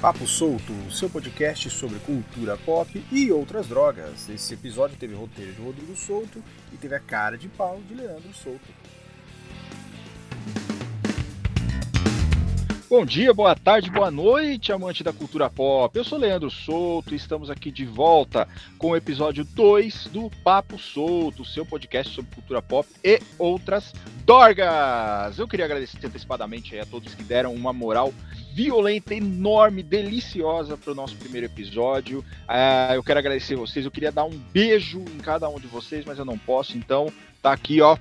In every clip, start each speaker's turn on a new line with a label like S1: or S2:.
S1: Papo Solto, seu podcast sobre cultura pop e outras drogas. Esse episódio teve roteiro de Rodrigo Souto e teve a cara de pau de Leandro Souto. Bom dia, boa tarde, boa noite, amante da cultura pop. Eu sou Leandro Souto e estamos aqui de volta com o episódio 2 do Papo Solto, seu podcast sobre cultura pop e outras dorgas. Eu queria agradecer antecipadamente a todos que deram uma moral violenta, enorme, deliciosa para o nosso primeiro episódio. Uh, eu quero agradecer vocês. Eu queria dar um beijo em cada um de vocês, mas eu não posso. Então, tá aqui, ó,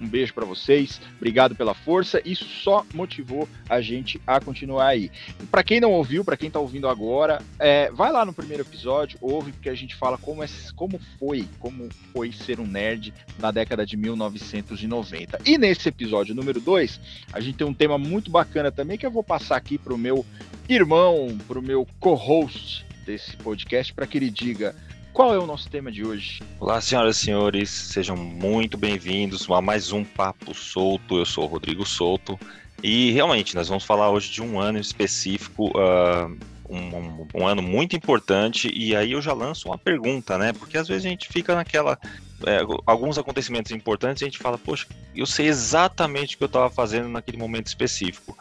S1: um beijo para vocês, obrigado pela força. Isso só motivou a gente a continuar aí. Para quem não ouviu, para quem está ouvindo agora, é, vai lá no primeiro episódio, ouve porque a gente fala como, é, como foi, como foi ser um nerd na década de 1990. E nesse episódio número 2, a gente tem um tema muito bacana também que eu vou passar aqui para o meu irmão, para o meu co-host desse podcast, para que ele diga qual é o nosso tema de hoje?
S2: Olá, senhoras e senhores, sejam muito bem-vindos a mais um Papo Solto. Eu sou o Rodrigo Souto e realmente nós vamos falar hoje de um ano específico, uh, um, um, um, ano muito importante. E aí eu já lanço uma pergunta, né? Porque às vezes a gente fica naquela. É, alguns acontecimentos importantes a gente fala, poxa, eu sei exatamente o que eu estava fazendo naquele momento específico.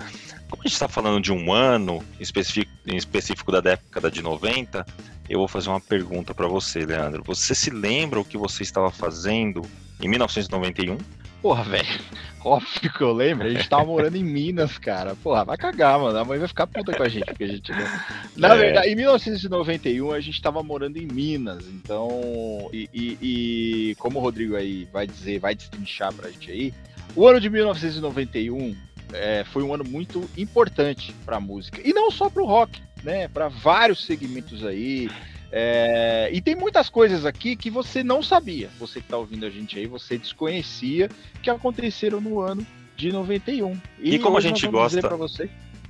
S2: Como a gente está falando de um ano específico, específico da década de 90, eu vou fazer uma pergunta para você, Leandro. Você se lembra o que você estava fazendo em 1991?
S1: Porra, velho. Óbvio que eu lembro. A gente tava morando em Minas, cara. Porra, vai cagar, mano. A mãe vai ficar puta com a gente. Porque a gente... Na é. verdade, em 1991 a gente tava morando em Minas. Então, e, e, e como o Rodrigo aí vai dizer, vai destrinchar pra gente aí, o ano de 1991 é, foi um ano muito importante para a música e não só para o rock, né? Para vários segmentos aí. É, e tem muitas coisas aqui que você não sabia. Você que está ouvindo a gente aí, você desconhecia que aconteceram no ano de 91.
S2: E, e como a gente gosta,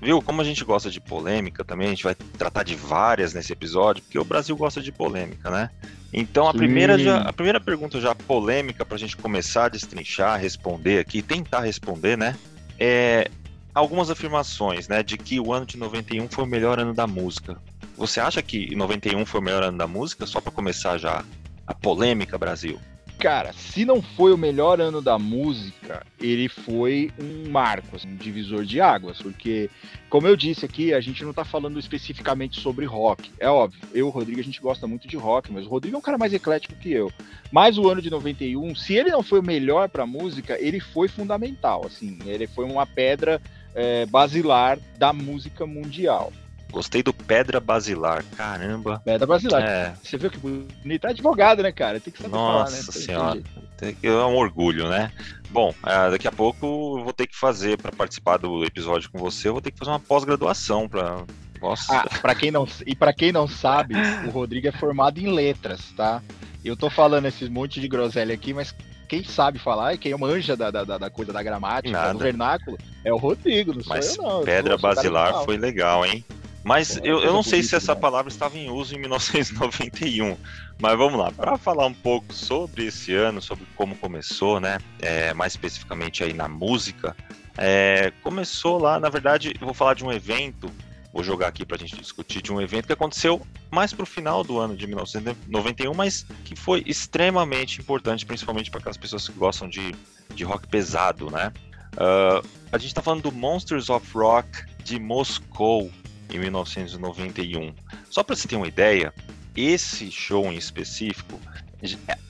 S2: viu? Como a gente gosta de polêmica também, a gente vai tratar de várias nesse episódio, porque o Brasil gosta de polêmica, né? Então a primeira, já, a primeira pergunta já polêmica para a gente começar a destrinchar, responder aqui, tentar responder, né? é, algumas afirmações, né, de que o ano de 91 foi o melhor ano da música. Você acha que 91 foi o melhor ano da música? Só para começar já a polêmica, Brasil.
S1: Cara, se não foi o melhor ano da música, ele foi um marco, assim, um divisor de águas, porque, como eu disse aqui, a gente não tá falando especificamente sobre rock. É óbvio, eu o Rodrigo, a gente gosta muito de rock, mas o Rodrigo é um cara mais eclético que eu. Mas o ano de 91, se ele não foi o melhor pra música, ele foi fundamental, assim, ele foi uma pedra é, basilar da música mundial.
S2: Gostei do Pedra Basilar, caramba.
S1: Pedra Basilar. É. Você viu que bonito? É advogado, né, cara? Tem que saber
S2: Nossa falar, né? senhora. Tem que, é um orgulho, né? Bom, uh, daqui a pouco eu vou ter que fazer, para participar do episódio com você, eu vou ter que fazer uma pós-graduação para
S1: nossa. Ah, para quem não e para quem não sabe, o Rodrigo é formado em letras, tá? Eu tô falando esses monte de groselha aqui, mas quem sabe falar e quem manja da, da, da coisa da gramática, Nada. do vernáculo, é o Rodrigo, não
S2: mas
S1: eu não.
S2: Pedra Basilar foi legal, hein? Mas eu, eu não sei se essa palavra estava em uso em 1991. Mas vamos lá, para falar um pouco sobre esse ano, sobre como começou, né? É, mais especificamente aí na música. É, começou lá, na verdade, eu vou falar de um evento, vou jogar aqui para a gente discutir, de um evento que aconteceu mais para o final do ano de 1991, mas que foi extremamente importante, principalmente para aquelas pessoas que gostam de, de rock pesado, né? Uh, a gente está falando do Monsters of Rock de Moscou, em 1991. Só para você ter uma ideia, esse show em específico,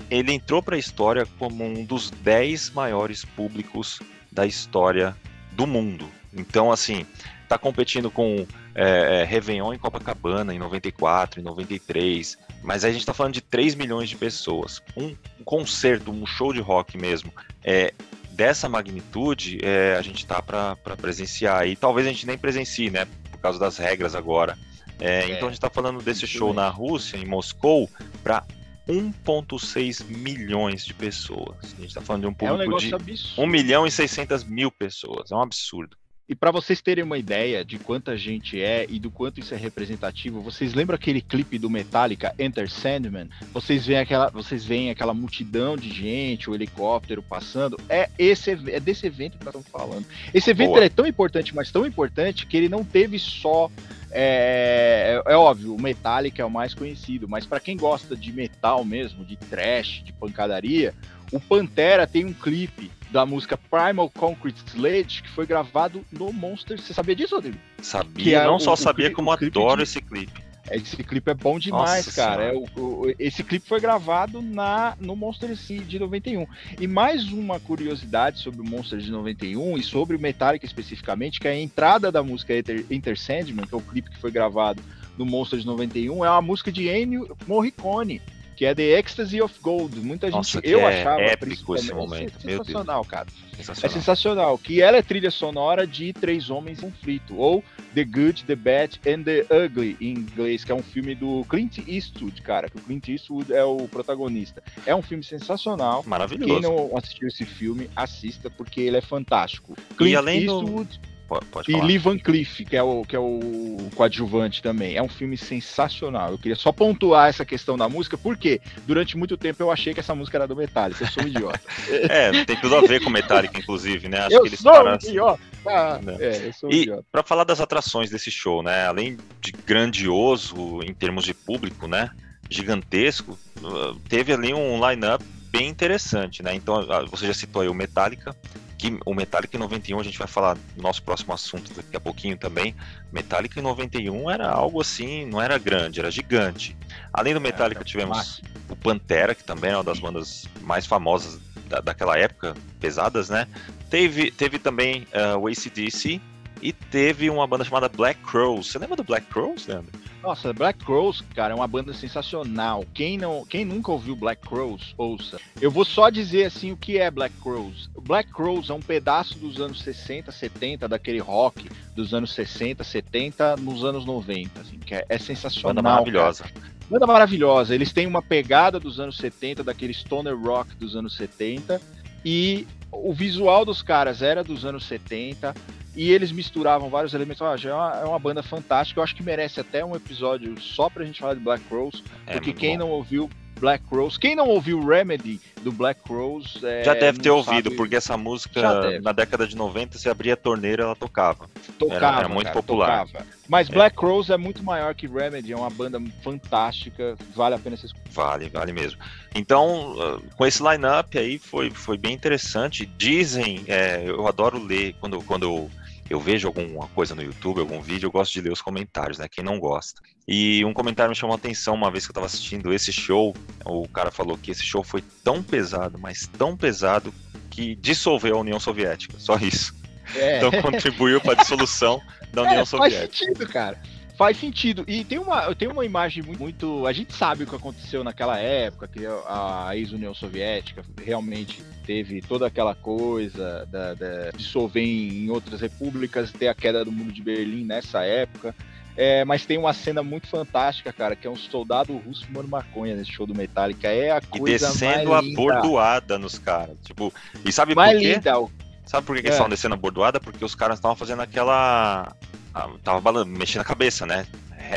S2: ele entrou para a história como um dos 10 maiores públicos da história do mundo. Então, assim, tá competindo com é, é Réveillon em Copacabana em 94, em 93, mas aí a gente está falando de 3 milhões de pessoas. Um, um concerto, um show de rock mesmo, é, dessa magnitude, é, a gente tá para presenciar. E talvez a gente nem presencie, né? causa das regras agora. É, é, então a gente está falando desse show na Rússia, em Moscou, para 1,6 milhões de pessoas. A gente está falando de um público é um de absurdo. 1 milhão e 600 mil pessoas. É um absurdo.
S1: E para vocês terem uma ideia de quanta gente é e do quanto isso é representativo, vocês lembram aquele clipe do Metallica, Enter Sandman? Vocês veem aquela, vocês veem aquela multidão de gente, o helicóptero passando. É esse é desse evento que nós estamos falando. Esse evento é tão importante, mas tão importante que ele não teve só é, é, é, óbvio, o Metallica é o mais conhecido, mas para quem gosta de metal mesmo, de trash, de pancadaria, o Pantera tem um clipe da música Primal Concrete Sledge que foi gravado no Monster. Você sabia disso, Rodrigo?
S2: Sabia, é não o, só o sabia, clipe, como adoro de... esse clipe.
S1: Esse clipe é bom demais, Nossa cara. É, o, o, esse clipe foi gravado na, no Monster de 91. E mais uma curiosidade sobre o Monster de 91 e sobre o Metallica especificamente, que é a entrada da música Enter, Enter Sandman, que é o clipe que foi gravado no Monster de 91, é uma música de Ennio Morricone que é The Ecstasy of Gold. Muita
S2: Nossa,
S1: gente, eu
S2: é
S1: achava
S2: épico esse momento.
S1: É sensacional, cara. Sensacional. É sensacional. Que ela é trilha sonora de Três Homens em Conflito, ou The Good, The Bad and The Ugly em inglês, que é um filme do Clint Eastwood, cara. Que o Clint Eastwood é o protagonista. É um filme sensacional.
S2: Maravilhoso.
S1: Quem não assistiu esse filme, assista porque ele é fantástico. Clint
S2: e além
S1: Eastwood
S2: do Pode, pode
S1: e Lee Van Cleef, que é, o, que é o coadjuvante também. É um filme sensacional. Eu queria só pontuar essa questão da música, porque durante muito tempo eu achei que essa música era do Metallica. Eu sou um idiota.
S2: é, tem tudo a ver com Metallica, inclusive, né?
S1: Acho eu que eles sou um idiota. Ah,
S2: é, eu sou um e para falar das atrações desse show, né? Além de grandioso em termos de público, né? Gigantesco, uh, teve ali um line-up bem interessante, né? Então, uh, você já citou aí o Metallica, o Metallica em 91, a gente vai falar no nosso próximo assunto daqui a pouquinho também. Metallica em 91 era algo assim, não era grande, era gigante. Além do Metallica, é, tivemos o Pantera, que também é uma das bandas mais famosas da, daquela época, pesadas, né? Teve, teve também uh, o ACDC, e teve uma banda chamada Black Crows. Você lembra do Black Crows, Leandro?
S1: Nossa, Black Crows, cara, é uma banda sensacional. Quem não, quem nunca ouviu Black Crows, ouça. Eu vou só dizer assim o que é Black Crows. Black Crows é um pedaço dos anos 60, 70 daquele rock dos anos 60, 70 nos anos 90, assim, que é, é sensacional.
S2: Banda maravilhosa.
S1: Cara. Banda maravilhosa. Eles têm uma pegada dos anos 70, daquele stoner rock dos anos 70 e o visual dos caras era dos anos 70 e eles misturavam vários elementos. Ah, já é uma, é uma, banda fantástica. Eu acho que merece até um episódio só pra gente falar de Black Rose, é, porque quem bom. não ouviu Black Rose. Quem não ouviu Remedy do Black Rose. É,
S2: Já deve ter ouvido, sabe... porque essa música na década de 90, se abria a torneira, ela tocava.
S1: Tocava. Era, era muito cara, popular. Tocava. Mas é. Black Rose é muito maior que Remedy, é uma banda fantástica, vale a pena escutar.
S2: Vale, vale mesmo. Então, ah, com esse line-up aí foi, foi bem interessante. Dizem, é, eu adoro ler quando, quando eu eu vejo alguma coisa no YouTube, algum vídeo, eu gosto de ler os comentários, né? Quem não gosta. E um comentário me chamou a atenção uma vez que eu estava assistindo esse show. O cara falou que esse show foi tão pesado, mas tão pesado, que dissolveu a União Soviética. Só isso. É. Então contribuiu para a dissolução da União é, Soviética.
S1: Faz sentido, cara. Faz sentido. E tem uma, tem uma imagem muito. A gente sabe o que aconteceu naquela época, que a ex-União Soviética realmente teve toda aquela coisa da, da dissolver em outras repúblicas, ter a queda do muro de Berlim nessa época. É, mas tem uma cena muito fantástica, cara, que é um soldado russo fumando maconha nesse show do Metallica. É a coisa
S2: e descendo
S1: mais
S2: a bordoada nos caras. Tipo, e sabe mais por quê?
S1: Linda.
S2: Sabe por que, é. eles estavam descendo a bordoada? Porque os caras estavam fazendo aquela tava balando, mexendo a cabeça, né?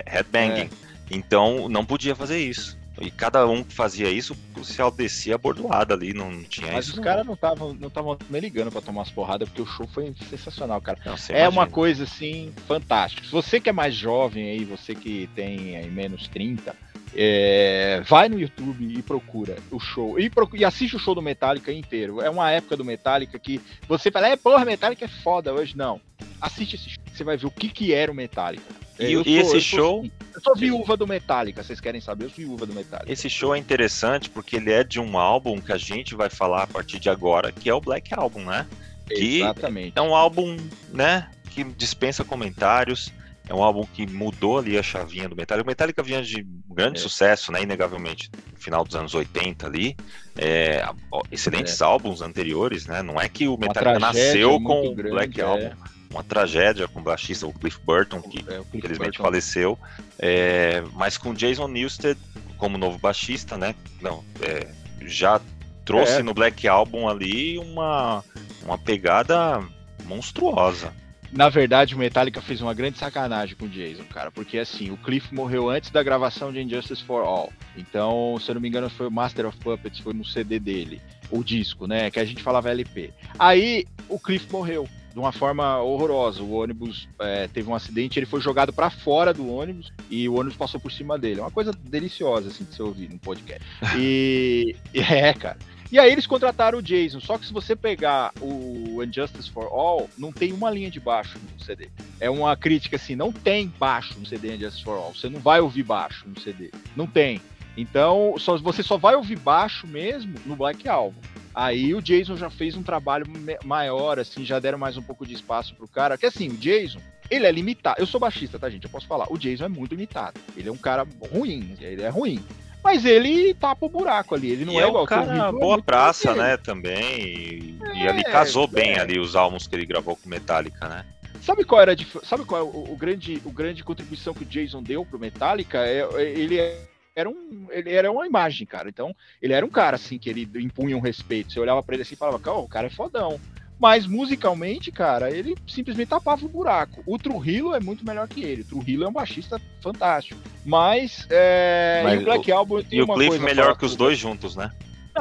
S2: Headbanging. É. Então não podia fazer isso. E cada um que fazia isso, o policial descia a bordoada ali, não tinha
S1: Mas
S2: isso.
S1: Mas os caras não estavam não tavam nem ligando pra tomar as porradas, porque o show foi sensacional, cara. Não, é imagina. uma coisa assim fantástica. Se você que é mais jovem aí, você que tem aí menos 30, é, vai no YouTube e procura o show. E, procura, e, assiste o show do Metallica inteiro. É uma época do Metallica que você fala, é, porra, Metallica é foda hoje. Não. Assiste esse show. Você vai ver o que, que era o Metallica.
S2: E, eu e esse eu show.
S1: Sou, eu sou viúva do Metallica, vocês querem saber? Eu sou viúva do Metallica.
S2: Esse show é interessante porque ele é de um álbum que a gente vai falar a partir de agora, que é o Black Album, né?
S1: Que Exatamente.
S2: É um álbum, né? Que dispensa comentários. É um álbum que mudou ali a chavinha do Metallica. O Metallica vinha de grande é. sucesso, né? Inegavelmente, no final dos anos 80 ali. É, excelentes é. álbuns anteriores, né? Não é que o Metallica nasceu com o Black Album é uma tragédia com o baixista, o Cliff Burton, que é, Cliff infelizmente Burton. faleceu, é, mas com Jason Newsted como novo baixista, né? Não, é, já trouxe no Black Album ali uma, uma pegada monstruosa.
S1: Na verdade, o Metallica fez uma grande sacanagem com o Jason, cara, porque assim, o Cliff morreu antes da gravação de Injustice for All. Então, se eu não me engano, foi o Master of Puppets, foi no CD dele, o disco, né? Que a gente falava LP. Aí o Cliff morreu de uma forma horrorosa. O ônibus é, teve um acidente, ele foi jogado para fora do ônibus e o ônibus passou por cima dele. É uma coisa deliciosa assim de se ouvir no podcast. E é, cara. E aí eles contrataram o Jason, só que se você pegar o Injustice for All, não tem uma linha de baixo no CD. É uma crítica assim, não tem baixo no CD Injustice for All. Você não vai ouvir baixo no CD. Não tem. Então, só, você só vai ouvir baixo mesmo no Black Album. Aí o Jason já fez um trabalho maior, assim, já deram mais um pouco de espaço pro cara. Que assim, o Jason, ele é limitado. Eu sou baixista, tá, gente? Eu posso falar. O Jason é muito limitado. Ele é um cara ruim, ele é ruim. Mas ele tapa o buraco ali. Ele não
S2: e
S1: é,
S2: é
S1: igual
S2: um cara boa praça, né? Também. E, é, e ali casou bem é. ali os álbuns que ele gravou com Metallica, né?
S1: Sabe qual era sabe qual é o, o, grande o grande contribuição que o Jason deu pro Metallica? É, é ele era um ele era uma imagem, cara. Então, ele era um cara assim que ele impunha um respeito. Você olhava para ele assim e falava: "Cara, o cara é fodão". Mas musicalmente, cara, ele simplesmente tapava o buraco. O Trujillo é muito melhor que ele. O Trujillo é um baixista fantástico. Mas, é...
S2: Mas e o Black Album tem E o Cliff melhor que os dois juntos, né?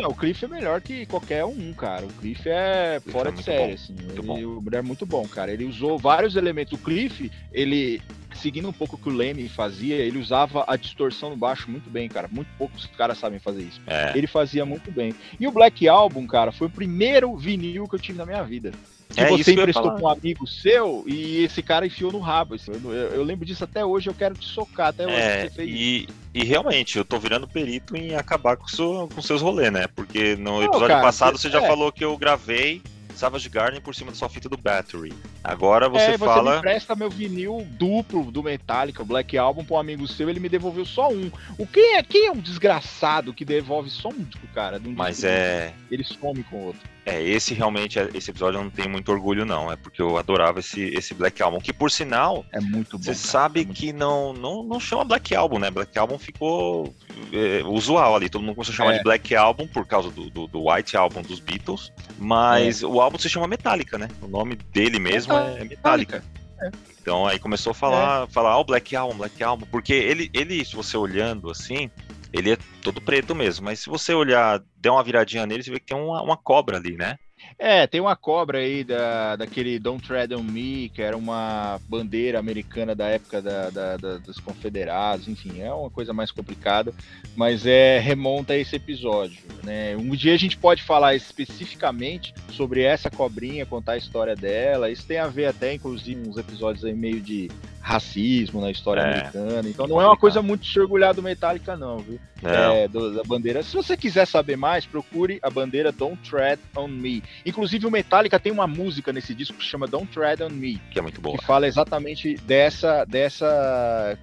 S1: Não, o Cliff é melhor que qualquer um, cara. O Cliff é Cliff fora é de série, bom. assim. Muito ele, bom. É muito bom, cara. Ele usou vários elementos. O Cliff, ele seguindo um pouco o que o Leme fazia, ele usava a distorção no baixo muito bem, cara. Muito poucos caras sabem fazer isso. É. Ele fazia muito bem. E o Black Album, cara, foi o primeiro vinil que eu tive na minha vida que é você emprestou pra um amigo seu e esse cara enfiou no rabo. Assim. Eu, eu, eu, lembro disso até hoje, eu quero te socar até hoje.
S2: É, e, e, realmente, eu tô virando perito em acabar com, seu, com seus rolês, né? Porque no episódio cara, passado você, você já é. falou que eu gravei Savage Garden por cima da sua fita do Battery. Agora você, é, fala. Você
S1: empresta meu vinil duplo do Metallica, o Black Album, pra um amigo seu, ele me devolveu só um. O quem é, quem é um desgraçado que devolve só um disco, cara? Um
S2: Mas é.
S1: Ele some com o outro.
S2: É, esse realmente, esse episódio eu não tenho muito orgulho, não. É porque eu adorava esse, esse Black Album, que por sinal.
S1: É muito bom.
S2: Você sabe é que não, não, não chama Black Album, né? Black Album ficou é, usual ali. Todo mundo começou a chamar é. de Black Album por causa do, do, do White Album dos Beatles. Mas é. o álbum se chama Metallica, né? O nome dele mesmo é, Metallica. É. Então aí começou a falar, é. falar, o Black Album, Black Album, porque ele, ele, se você olhando assim, ele é todo preto mesmo, mas se você olhar, der uma viradinha nele, você vê que tem uma, uma cobra ali, né?
S1: É, tem uma cobra aí da, daquele Don't Tread on Me, que era uma bandeira americana da época da, da, da, dos confederados, enfim, é uma coisa mais complicada, mas é remonta a esse episódio. Né? Um dia a gente pode falar especificamente sobre essa cobrinha, contar a história dela. Isso tem a ver até, inclusive, uns episódios aí meio de racismo na história é, americana. Então não é uma coisa muito se orgulhar do Metallica, não, viu? É, do, da bandeira. Se você quiser saber mais, procure a bandeira Don't Tread on Me. Inclusive, o Metallica tem uma música nesse disco que chama Don't Tread on Me.
S2: Que é muito boa.
S1: Que fala exatamente dessa. dessa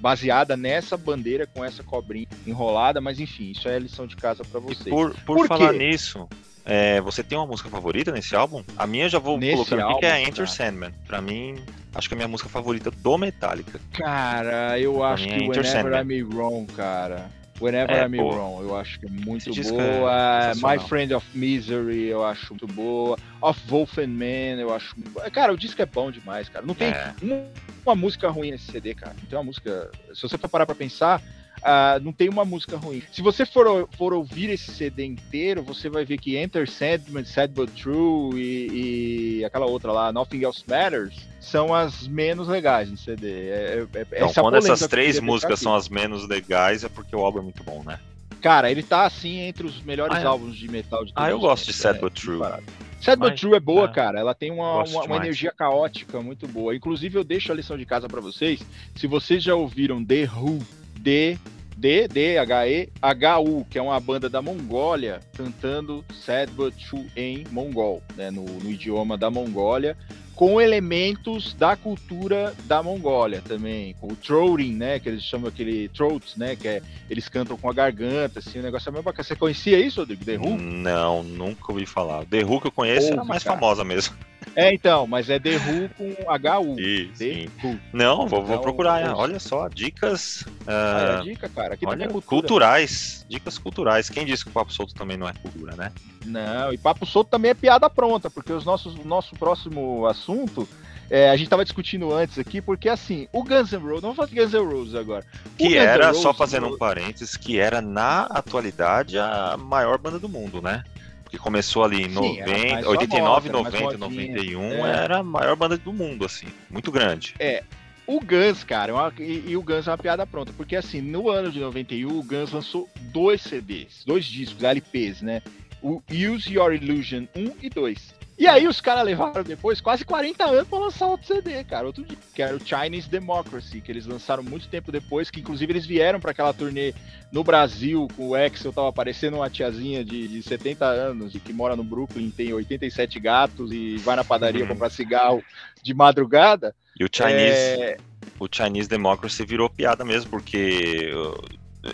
S1: baseada nessa bandeira com essa cobrinha enrolada, mas enfim, isso é lição de casa para vocês.
S2: E por, por, por falar nisso, é, você tem uma música favorita nesse álbum? A minha eu já vou nesse colocando álbum, aqui, que é Enter cara. Sandman. Pra mim, acho que é a minha música favorita do Metallica.
S1: Cara, eu pra acho que é Whenever Sandman. I'm Wrong, cara. Whenever é, I'm boa. Wrong, eu acho que é muito boa. É My Friend of Misery, eu acho muito boa. Of Wolfen Man, eu acho. Cara, o disco é bom demais, cara. Não tem é. uma, uma música ruim nesse CD, cara. Não tem uma música. Se você for parar pra pensar, Uh, não tem uma música ruim. Se você for, for ouvir esse CD inteiro, você vai ver que Enter Sandman, Sad But True e, e aquela outra lá, Nothing Else Matters, são as menos legais no CD. É,
S2: é, é então, quando essas três músicas são as menos legais, é porque o álbum é muito bom, né?
S1: Cara, ele tá assim entre os melhores ah, é? álbuns de metal de
S2: Ah, eu gosto de Sad But True.
S1: Sad But True é boa, é. cara. Ela tem uma, uma, uma, energia caótica muito boa. Inclusive, eu deixo a lição de casa para vocês. Se vocês já ouviram The Who, The D, D, H, E, H, U, que é uma banda da Mongólia cantando Sad But True em mongol, né, no, no idioma da Mongólia, com elementos da cultura da Mongólia também, com o throating, né, que eles chamam aquele throats, né, que é, eles cantam com a garganta, assim, o negócio é meio bacana. Você conhecia isso, Rodrigo, The Who?
S2: Não, nunca ouvi falar. The Who que eu conheço Ouve, é a mais cara. famosa mesmo.
S1: É, então, mas é The Who com H-U.
S2: The Who. Não, vou, vou procurar. Né? Olha só, dicas.
S1: Uh, dica, cara.
S2: Olha, culturais. Dicas culturais. Quem disse que o Papo Solto também não é cultura, né?
S1: Não, e Papo Solto também é piada pronta, porque os nossos, o nosso próximo assunto. É, a gente tava discutindo antes aqui, porque assim, o Guns N' Roses, vamos falar de Guns N' Roses agora.
S2: que era, Roses, só fazendo um parênteses, que era na atualidade a maior banda do mundo, né? Que começou ali em
S1: Sim,
S2: 90, 89, 90, 91, é. era a maior banda do mundo, assim, muito grande.
S1: É, o Guns, cara, é uma, e, e, o Guns é uma piada pronta, porque assim, no ano de 91, o Guns lançou dois CDs, dois discos, LPs, né? O Use Your Illusion 1 e 2. E aí os caras levaram depois quase 40 anos para lançar outro CD, cara, outro dia, que era o Chinese Democracy, que eles lançaram muito tempo depois, que inclusive eles vieram para aquela turnê no Brasil, com o Axel tava aparecendo uma tiazinha de, de 70 anos e que mora no Brooklyn, tem 87 gatos e vai na padaria uhum. comprar cigarro de madrugada.
S2: E o Chinese, é... o Chinese Democracy virou piada mesmo, porque uh,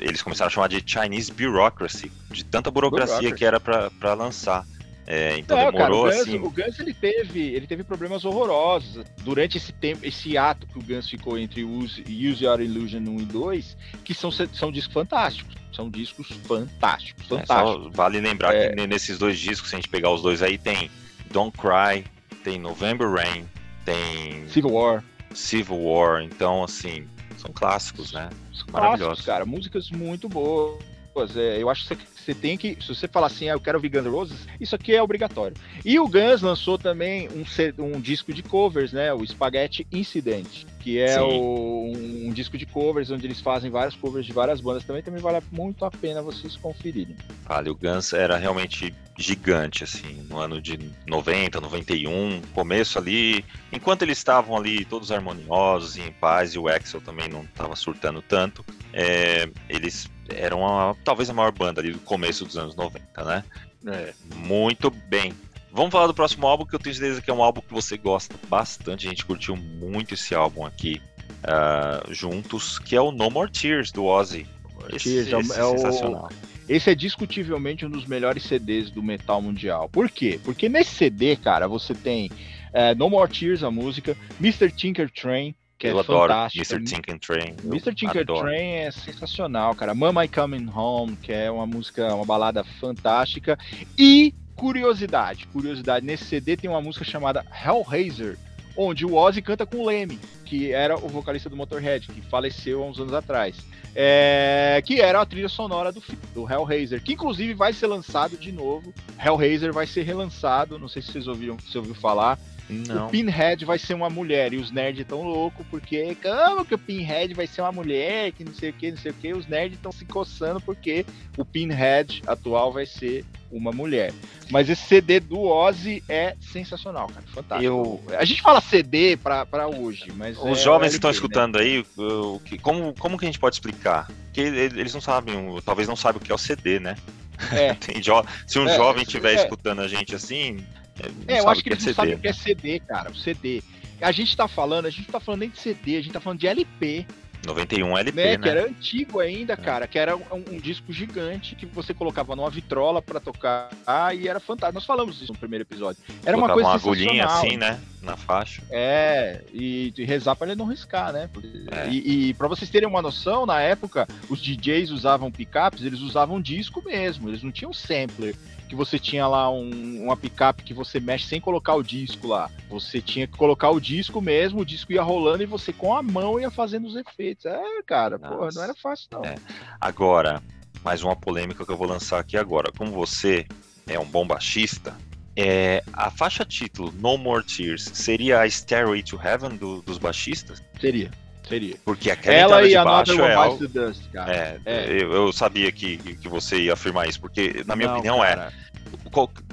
S2: eles começaram a chamar de Chinese Bureaucracy, de tanta burocracia Bureaucracy. que era para lançar. É, então Não, demorou
S1: cara, o Guns,
S2: assim.
S1: O Guns ele teve, ele teve problemas horrorosos durante esse tempo, esse ato que o Guns ficou entre Use, Use Your Illusion 1 e 2, que são, são discos fantásticos. São discos fantásticos, fantásticos.
S2: É, vale lembrar é... que nesses dois discos, se a gente pegar os dois aí, tem Don't Cry, tem November Rain, tem
S1: Civil War.
S2: Civil War, então assim, são clássicos, né?
S1: São maravilhosos. cara, músicas muito boas. É, eu acho que você tem que, se você falar assim, ah, eu quero ouvir Guns Roses, isso aqui é obrigatório. E o Guns lançou também um, um disco de covers, né? O Spaghetti Incident, que é o, um, um, disco de covers onde eles fazem vários covers de várias bandas. Também também vale muito a pena vocês conferirem.
S2: Vale, o Guns era realmente gigante, assim, no ano de 90, 91, começo ali, enquanto eles estavam ali todos harmoniosos e em paz, e o Axel também não estava surtando tanto, é, eles eram a, talvez a maior banda ali do começo dos anos 90, né? É. Muito bem. Vamos falar do próximo álbum, que eu tenho certeza que é um álbum que você gosta bastante. A gente curtiu muito esse álbum aqui uh, juntos, que é o No More Tears, do Ozzy.
S1: Esse, Tears, é esse é, é sensacional. O... Esse é discutivelmente um dos melhores CDs do metal mundial. Por quê? Porque nesse CD, cara, você tem uh, No More Tears, a música, Mr. Tinker Train, que é eu é adoro fantástico.
S2: Mr. Tinker Train.
S1: Mr. Tinker adoro. Train é sensacional, cara. Mama I Coming Home, que é uma música, uma balada fantástica. E curiosidade, curiosidade, nesse CD tem uma música chamada Hellraiser, onde o Ozzy canta com o Lemmy, que era o vocalista do Motorhead, que faleceu há uns anos atrás. É, que era a trilha sonora do, do Hellraiser, que inclusive vai ser lançado de novo. Hellraiser vai ser relançado, não sei se vocês ouviram, se ouviu falar. Não. O Pinhead vai ser uma mulher e os nerds estão loucos porque como que o Pinhead vai ser uma mulher, que não sei o que, não sei o que. Os nerds estão se coçando porque o Pinhead atual vai ser uma mulher. Mas esse CD do Ozzy é sensacional, cara. Fantástico. Eu... A gente fala CD pra, pra hoje, mas.
S2: Os é jovens que estão né? escutando aí, o que, como, como que a gente pode explicar? Porque eles não sabem, talvez não saibam o que é o CD, né? É. Se um é, jovem estiver é. escutando a gente assim,
S1: é, eu acho que eles não sabem o que é CD, cara. O CD. A gente tá falando, a gente não tá falando nem de CD, a gente tá falando de LP.
S2: 91 LP, né? né?
S1: Que era antigo ainda, é. cara, que era um, um, disco gigante que você colocava numa vitrola para tocar ah, e era fantástico. Nós falamos isso no primeiro episódio. Era uma coisa
S2: uma agulhinha assim, né? Na faixa.
S1: É, e, e rezar para ele não riscar, né? É. E, e para vocês terem uma noção, na época, os DJs usavam picapes, eles usavam disco mesmo, eles não tinham sampler que você tinha lá um, uma picape que você mexe sem colocar o disco lá. Você tinha que colocar o disco mesmo, o disco ia rolando e você com a mão ia fazendo os efeitos. É, cara, porra, não era fácil não. É.
S2: Agora, mais uma polêmica que eu vou lançar aqui agora. Como você é um bom baixista, é, a faixa título No More Tears seria a Stairway to Heaven do, dos baixistas?
S1: Seria. Seria.
S2: Porque aquela Ela e de baixo é, algo... Dust, cara. É, é. Eu, eu, sabia que, que você ia afirmar isso, porque na minha Não, opinião é, cara.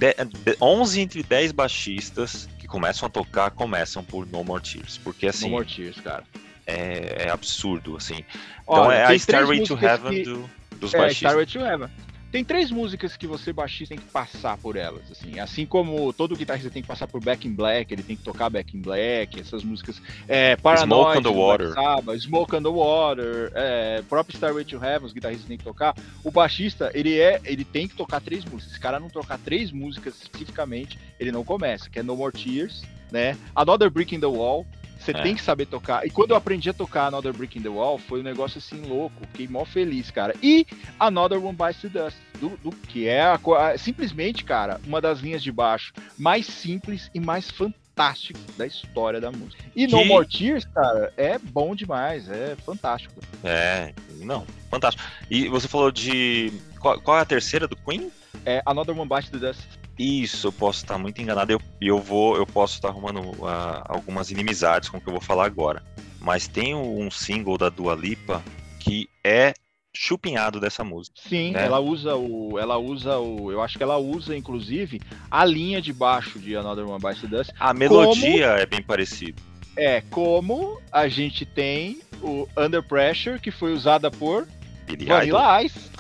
S2: é 11 entre 10 baixistas que começam a tocar começam por No More Tears, porque assim...
S1: No More Tears, cara.
S2: É, é absurdo, assim. Então Olha, é a Stairway to Heaven que... do, dos é, baixistas.
S1: Stairway to Heaven. Tem três músicas que você baixista tem que passar por elas, assim, assim como todo guitarrista tem que passar por Back in Black, ele tem que tocar Back in Black, essas músicas, é, Paranoid,
S2: Smoke on the Water,
S1: Saba, Smoke on the Water, é, próprio Starway to Heaven, os guitarristas têm que tocar. O baixista, ele é, ele tem que tocar três músicas. Se o cara não tocar três músicas especificamente, ele não começa, que é No More Tears, né? Another Brick in the Wall, você é. tem que saber tocar. E quando eu aprendi a tocar Another Brick in the Wall, foi um negócio assim louco. Fiquei mó feliz, cara. E Another One Bites the Dust, do, do que é a, a, simplesmente, cara, uma das linhas de baixo mais simples e mais fantásticas da história da música. E que... No More Tears, cara, é bom demais, é fantástico.
S2: É, não, fantástico. E você falou de. Qual, qual é a terceira do Queen?
S1: é Another One Bites the Dust.
S2: Isso, eu posso estar muito enganado. Eu, eu vou, eu posso estar arrumando uh, algumas inimizades com o que eu vou falar agora. Mas tem um single da Dua Lipa que é chupinhado dessa música.
S1: Sim,
S2: né?
S1: ela usa o, ela usa o, eu acho que ela usa inclusive a linha de baixo de Another One Bites the Dust.
S2: A melodia como... é bem parecida.
S1: É, como a gente tem o Under Pressure, que foi usada por
S2: Billy
S1: Vanilla Ice.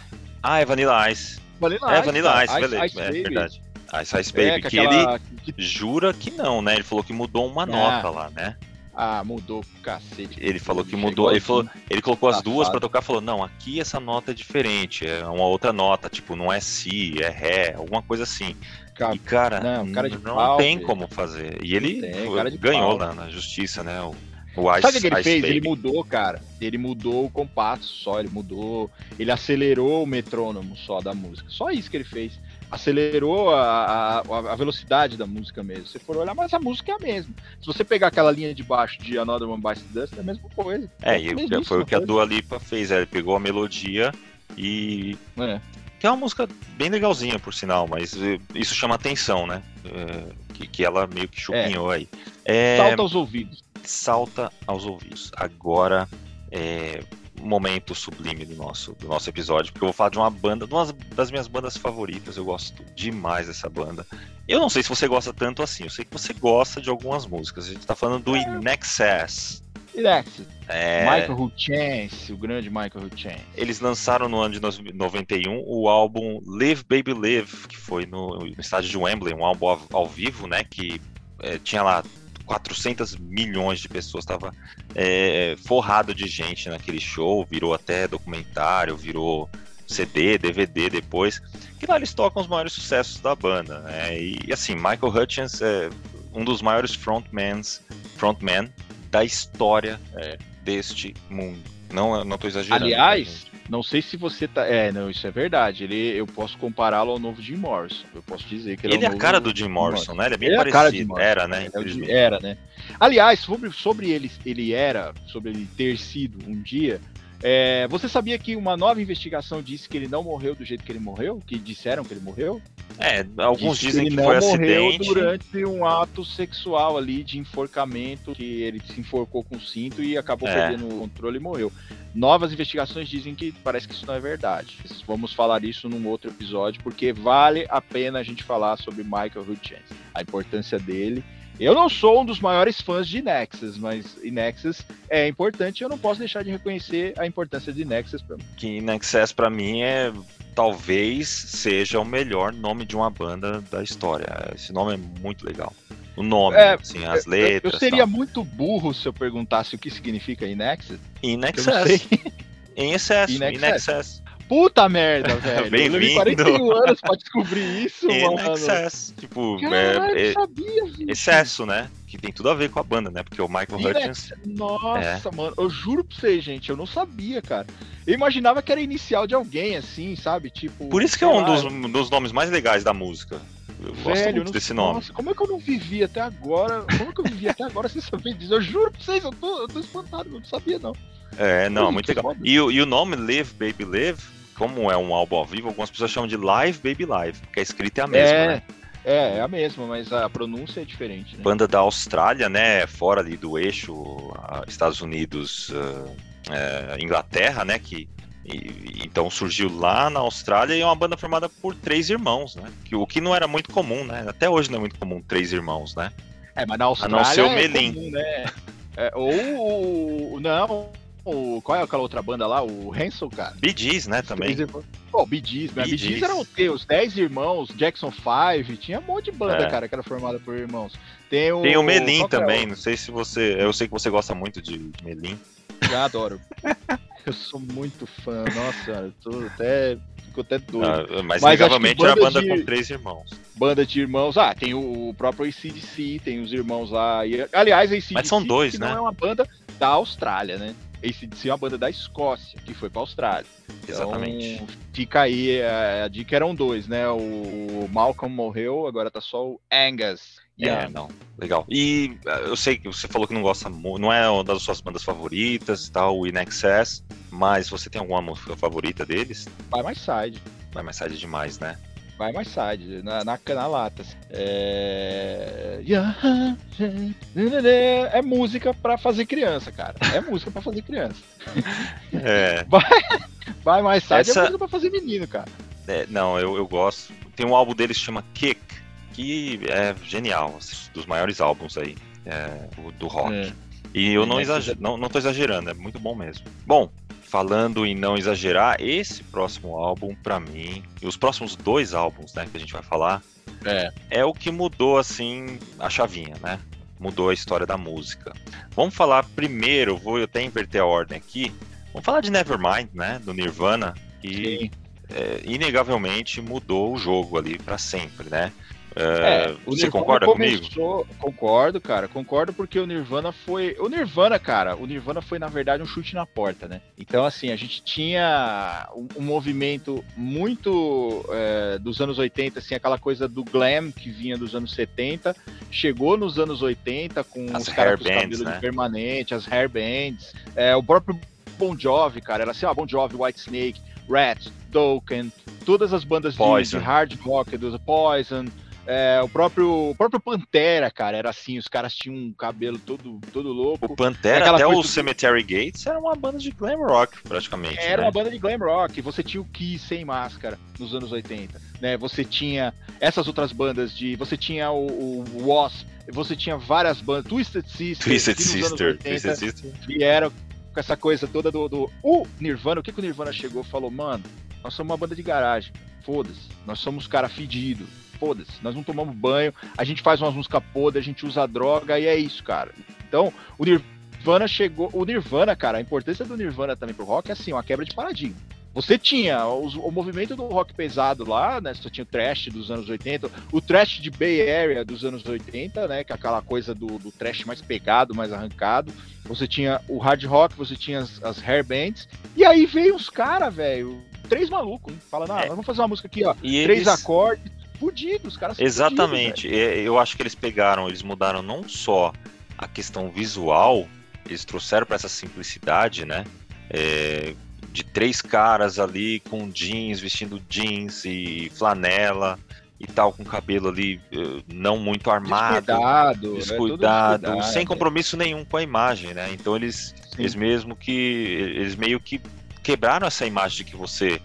S2: Ah, é Vanilla Ice.
S1: Vanilla
S2: é,
S1: Ice,
S2: Vanilla Ice,
S1: Ice,
S2: beleza.
S1: Ice
S2: é
S1: Baby.
S2: verdade. Ice Ice Baby,
S1: É,
S2: que
S1: aquela-
S2: ele jura que não, né? Ele falou que mudou uma
S1: Ah.
S2: nota lá, né?
S1: Ah, mudou pro cacete.
S2: Ele falou que mudou, ele
S1: assim,
S2: falou, ele colocou as duas pra tocar, falou: "Não, aqui essa nota é diferente, é uma outra nota, tipo, não é si, é ré, alguma coisa assim".
S1: cara,
S2: E cara,
S1: não, cara
S2: não
S1: pau,
S2: tem
S1: velho.
S2: como fazer. E ele
S1: tem,
S2: ganhou
S1: pau.
S2: na, na justiça, né? O, o Ice,
S1: Sabe o que que ele
S2: Ice
S1: fez?
S2: Baby.
S1: Ele mudou, cara. Ele mudou o compasso só, ele mudou. Ele acelerou o metrônomo só da música. Só isso que ele fez. Acelerou a, a, a velocidade da música mesmo. Se for olhar, mas a música é a mesma. Se você pegar aquela linha de baixo de Another One Bites the Dust, é a mesma coisa.
S2: É,
S1: a
S2: e foi o que a. Dua Lipa fez, é, ele pegou a melodia e
S1: É.
S2: que é uma música bem legalzinha, por sinal, mas eh, isso chama atenção, né? Eh, que, que ela meio que chupinhou aí. É,
S1: Salta aos ouvidos.
S2: salta aos ouvidos. Agora é momento sublime do nosso, do nosso episódio, porque eu vou falar de uma banda, de uma das minhas bandas favoritas, eu gosto demais dessa banda. Eu não sei se você gosta tanto assim, eu sei que você gosta de algudas músicas. A gente tá falando do Inexcess.
S1: E Next,
S2: É,
S1: Michael Hutchence, o grande Michael Hutchence.
S2: Eles lançaram no ano de 91 o álbum Live Baby Live, que foi no, no estádio de Wembley, um álbum ao, ao vivo, né? Que eh, tinha lá 400 milhões de pessoas, estava forrado de gente naquele show, virou até documentário, virou CD, DVD depois. Que lá eles tocam os maiores sucessos da banda, né? E assim, Michael Hutchins é um dos maiores frontmans, frontman da história eh, deste mundo. Não, não tô exagerando.
S1: Aliás, não sei se você tá. É, não, isso é verdade. Ele, eu posso compará-lo ao novo Jim Morrison. Eu posso dizer que ele,
S2: Ele
S1: é
S2: é
S1: o
S2: a cara do Jim Morrison, né? Ele é bem
S1: Ele é
S2: parecido.
S1: Morrison.
S2: Era, né?
S1: É. Era, né? Aliás, sobre, sobre ele, ele era, sobre ele ter sido um dia, é, você sabia que uma nova investigação disse que ele não morreu do jeito que ele morreu? Que disseram que ele morreu?
S2: É, alguns
S1: Diz
S2: dizem que,
S1: ele
S2: foi
S1: não morreu
S2: acidente.
S1: durante um ato sexual ali de enforcamento, que ele se enforcou com cinto e acabou
S2: É.
S1: perdendo o controle e morreu. Novas investigações dizem que parece que isso não é verdade. Vamos falar isso num outro episódio, porque vale a pena a gente falar sobre Michael Hutchins, a importância dele. Eu não sou um dos maiores fãs de Nexus, mas Nexus é importante e eu não posso deixar de reconhecer a importância de Nexus para mim.
S2: Que Nexus pra mim é talvez seja o melhor nome de uma banda da história. Esse nome é muito legal. O nome,
S1: É,
S2: assim, as
S1: Eu-
S2: letras.
S1: Eu seria
S2: tal.
S1: muito burro se eu perguntasse o que significa Nexus.
S2: In
S1: Eu não
S2: excess.
S1: sei.
S2: Em excesso.
S1: In
S2: In
S1: excess. Puta merda, velho.
S2: Bem-vindo.
S1: 41 anos pra descobrir isso,
S2: In
S1: mano.
S2: excess. Tipo,
S1: Caralho,
S2: é,
S1: eu
S2: é-
S1: sabia, gente.
S2: excesso, né? Que tem tudo a ver com a banda, né? Porque o Michael
S1: In
S2: Hutchins.
S1: Nossa, mano, eu juro pra vocês, gente, eu não sabia, cara. Eu imaginava que era inicial de alguém, assim, sabe? Tipo.
S2: Por isso que é um dos, um dos nomes mais legais da música. Eu gosto
S1: Velho,
S2: muito
S1: não-
S2: desse nome.
S1: Nossa, como é que eu não vivi até agora? Como é que eu vivi até agora sem saber disso? Eu juro pra vocês, eu tô, eu tô espantado, eu não sabia, não.
S2: É, não,
S1: Ui,
S2: muito legal. E, o- e o nome Live Baby Live, como é um álbum ao vivo, algumas pessoas chamam de Live Baby Live, porque a escrita é a mesma,
S1: é,
S2: né?
S1: é, é a mesma, mas a pronúncia é diferente, né?
S2: Banda da Austrália, né? Fora ali do eixo Estados Unidos, eh, Inglaterra, né? Que e- então surgiu lá na Austrália e é uma banda formada por três irmãos, né? Que, o que não era muito comum, né? Até hoje não é muito comum três irmãos, né?
S1: É, mas na Austrália
S2: ser o
S1: é
S2: Melim.
S1: comum, né? É, ou. Não. O, qual é aquela outra banda lá? O Hansel, cara.
S2: Bee Gees, né? Também.
S1: Pô, Bee Gees, né?
S2: Bee
S1: Gees eram o quê? Os 10 irmãos, Jackson 5, tinha um monte de banda,
S2: É.
S1: cara, que era formada por irmãos. Tem o.
S2: Tem o Melim
S1: é
S2: também, não sei se você. Eu sei que você gosta muito de Melim.
S1: Já adoro. Eu sou muito fã, nossa eu tô até. Fico até doido.
S2: Ah, mas,
S1: Mas
S2: era a
S1: banda de-
S2: com três irmãos.
S1: Banda de irmãos. Ah, tem o, o próprio ACDC, tem os irmãos lá. E, aliás, ACDC
S2: Mas são dois, né?
S1: não é uma banda da Austrália, né? ACDC é uma banda da Escócia, que foi pra Austrália. Então,
S2: Exatamente.
S1: fica aí, a, a dica eram dois, né? O, Malcolm morreu, agora tá só o Angus.
S2: É,
S1: Young.
S2: não. Legal. E ah, eu sei que você falou que não gosta muito, não é uma das suas bandas favoritas e tal, o In Excess, mas você tem alguma música favorita deles?
S1: By My Side.
S2: Vai mais tarde demais, né?
S1: Vai mais side, na, na, na lata. Assim. É... é música pra fazer criança, cara. É música pra fazer criança. É. Vai, vai mais side, é Essa... é música pra fazer menino, cara.
S2: É, não, eu, eu gosto. Tem um álbum deles que chama Kick, que é genial, assim, dos maiores álbuns aí é, do rock. É. E eu não, exager... não, não tô exagerando, é muito bom mesmo. Bom, falando em não exagerar, esse próximo álbum, para mim, e os próximos dois álbuns, né, que a gente vai falar, é. é o que mudou, assim, a chavinha, né? Mudou a história da música. Vamos falar primeiro, vou até inverter a ordem aqui. Vamos falar de Nevermind, né? Do Nirvana, que é, inegavelmente mudou o jogo ali para sempre, né? É, você concorda começou,
S1: comigo? Concordo, cara. Concordo porque o Nirvana foi. O Nirvana, cara, o Nirvana foi, na verdade, um chute na porta, né? Então, assim, a gente tinha um, um movimento muito é, dos anos 80, assim, aquela coisa do glam que vinha dos anos 70, chegou nos anos 80 com as os caras com cabelo né? permanente, as hair bands, é, o próprio Bon Jovi, cara, era assim, ó, Bon Jovi, White Snake, Rat, Dokken, todas as bandas de, de, hard rock, Poison, é, o próprio o próprio Pantera, cara, era assim, os caras tinham um cabelo todo, todo louco.
S2: O Pantera, até o Cemetery Gates, era uma banda de glam rock, praticamente.
S1: Era
S2: né?
S1: uma banda de glam rock. Você tinha o Kiss sem máscara nos anos 80, né? Você tinha essas outras bandas de... Você tinha o, o Wasp, você tinha várias bandas, Twisted Sister,
S2: Twisted Sister, 80, Twisted Sister.
S1: vieram com essa coisa toda do, do... O Nirvana, o que, que o Nirvana chegou falou, mano, nós somos uma banda de garagem, foda-se, nós somos cara fedido, foda-se, nós não tomamos banho, a gente faz umas músicas podres, a gente usa droga e é isso, cara. Então, o Nirvana chegou. O Nirvana, cara, a importância do Nirvana também pro rock é assim, uma quebra de paradigma. Você tinha o, o, movimento do rock pesado lá, né? Você tinha o trash dos anos 80, o trash de Bay Area dos anos 80, né? Que é aquela coisa do, do trash mais pegado, mais arrancado. Você tinha o hard rock, você tinha as, as hair bands. E aí veio os caras, velho, três malucos, falando, ah, é. vamos fazer uma música aqui, ó. E três eles... acordes, fudidos, os caras
S2: Exatamente. Fudidos, eu acho que eles pegaram, eles mudaram não só a questão visual, eles trouxeram para essa simplicidade, né? É, de três caras ali com jeans, vestindo jeans e flanela e tal, com cabelo ali eh, não muito armado, descuidado, né? descuidado, descuidado sem compromisso nenhum com a imagem, né? Então eles, eles mesmo que eles meio que quebraram essa imagem de que você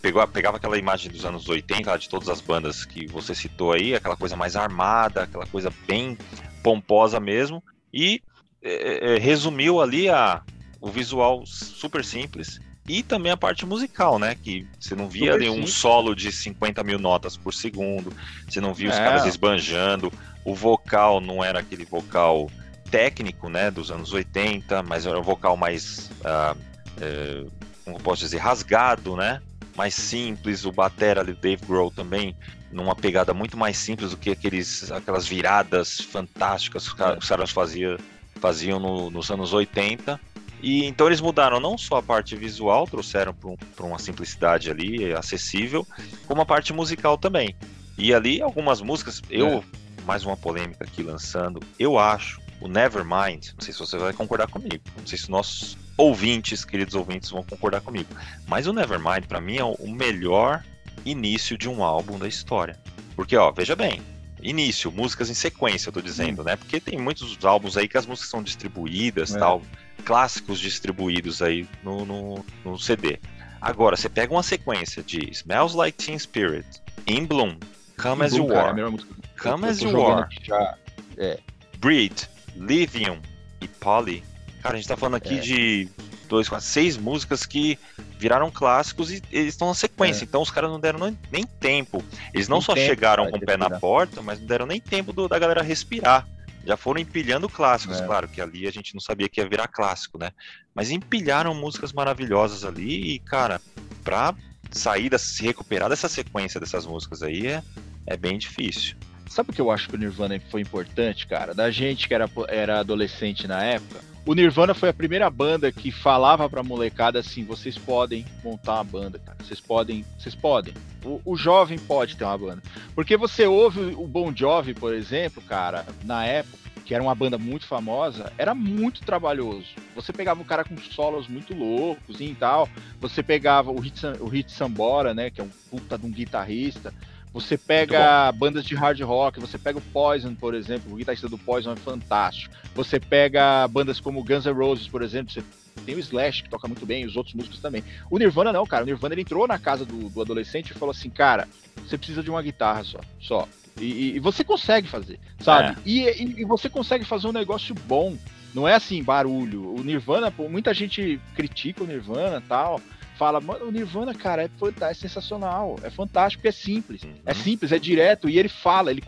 S2: pegou, pegava aquela imagem dos anos 80, de todas as bandas que você citou aí, aquela coisa mais armada, aquela coisa bem pomposa mesmo, e é, é, resumiu ali a, o visual super simples e também a parte musical, né? Que você não via super ali um solo de 50 mil notas por segundo, você não via é. os caras esbanjando, o vocal não era aquele vocal técnico, né? Dos anos 80, mas era um vocal mais. Uh, uh, como posso dizer, rasgado, né? Mais simples, o batera ali, Dave Grohl também, numa pegada muito mais simples do que aqueles, aquelas viradas fantásticas que os caras faziam, faziam no, nos anos 80. E então eles mudaram não só a parte visual, trouxeram para um, uma simplicidade ali acessível, como a parte musical também. E ali algumas músicas, eu é. mais uma polêmica aqui lançando, eu acho o Nevermind, não sei se você vai concordar comigo, não sei se nossos ouvintes, queridos ouvintes, vão concordar comigo. Mas o Nevermind, para mim, é o melhor início de um álbum da história. Porque, ó, veja bem, início, músicas em sequência, eu tô dizendo, né? Porque tem muitos álbuns aí que as músicas são distribuídas, é. tal, clássicos distribuídos aí no, no, no, CD. Agora, você pega uma sequência de Smells Like Teen Spirit, In Bloom, Come In As Bloom, You Are, Come As You Are, é. Breed, Lithium e Polly, Cara, a gente tá falando aqui é. de dois, quatro, seis músicas que viraram clássicos e eles estão na sequência. É. Então os caras não deram nem, tempo. Eles não nem só tempo, chegaram com o pé na porta, mas não deram nem tempo do, da galera respirar. Já foram empilhando clássicos, é. claro, que ali a gente não sabia que ia virar clássico, né? Mas empilharam músicas maravilhosas ali e, cara, pra sair, se recuperar dessa sequência dessas músicas aí é, é bem difícil.
S1: Sabe o que eu acho que o Nirvana foi importante, cara? Da gente que era, era adolescente na época, o Nirvana foi a primeira banda que falava pra molecada assim: vocês podem montar uma banda, cara. Vocês podem, vocês podem. O, o, jovem pode ter uma banda. Porque você ouve o Bon Jovi, por exemplo, cara, na época, que era uma banda muito famosa, era muito trabalhoso. Você pegava um cara com solos muito loucos e tal, você pegava o Hit, o Hit Sambora, né, que é um puta de um guitarrista, você pega bandas de hard rock, você pega o Poison, por exemplo, o guitarrista do Poison é fantástico. Você pega bandas como Guns N' Roses, por exemplo, você tem o Slash, que toca muito bem, e os outros músicos também. O Nirvana não, cara. O Nirvana ele entrou na casa do, do adolescente e falou assim, cara, você precisa de uma guitarra só, só. E, e você consegue fazer, sabe? É. E, e, e, você consegue fazer um negócio bom. Não é assim, barulho. O Nirvana, pô, muita gente critica o Nirvana tal. Fala, mano, o Nirvana, cara, é, é sensacional, é fantástico, é simples. Uhum. É simples, é direto. E ele fala, ele,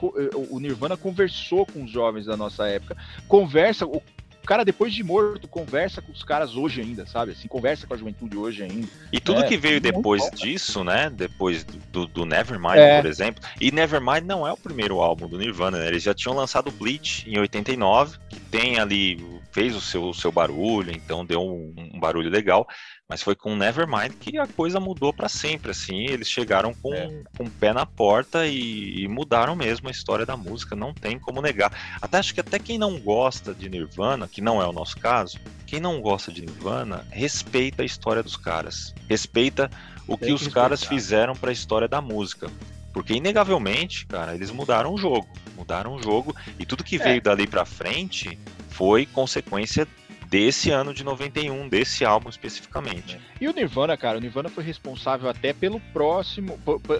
S1: o Nirvana conversou com os jovens da nossa época, conversa, o cara, depois de morto, conversa com os caras hoje ainda, sabe? Assim, conversa com a juventude hoje ainda.
S2: E tudo é, que veio depois disso, né? Depois do, do Nevermind, é. por exemplo. E Nevermind não é o primeiro álbum do Nirvana, né? Eles já tinham lançado Bleach em 89, que tem ali, fez o seu, o seu barulho, então deu um, um barulho legal. Mas foi com Nevermind que a coisa mudou para sempre, assim. Eles chegaram com, é. com o pé na porta e, e, mudaram mesmo a história da música, não tem como negar. Até acho que até quem não gosta de Nirvana, que não é o nosso caso, quem não gosta de Nirvana, respeita a história dos caras. Respeita o que, que os caras fizeram para a história da música. Porque, inegavelmente, cara, eles mudaram o jogo. Mudaram o jogo e tudo que é. veio dali para frente foi consequência desse ano de 91, desse álbum especificamente.
S1: E o Nirvana, cara, o Nirvana foi responsável até pelo próximo,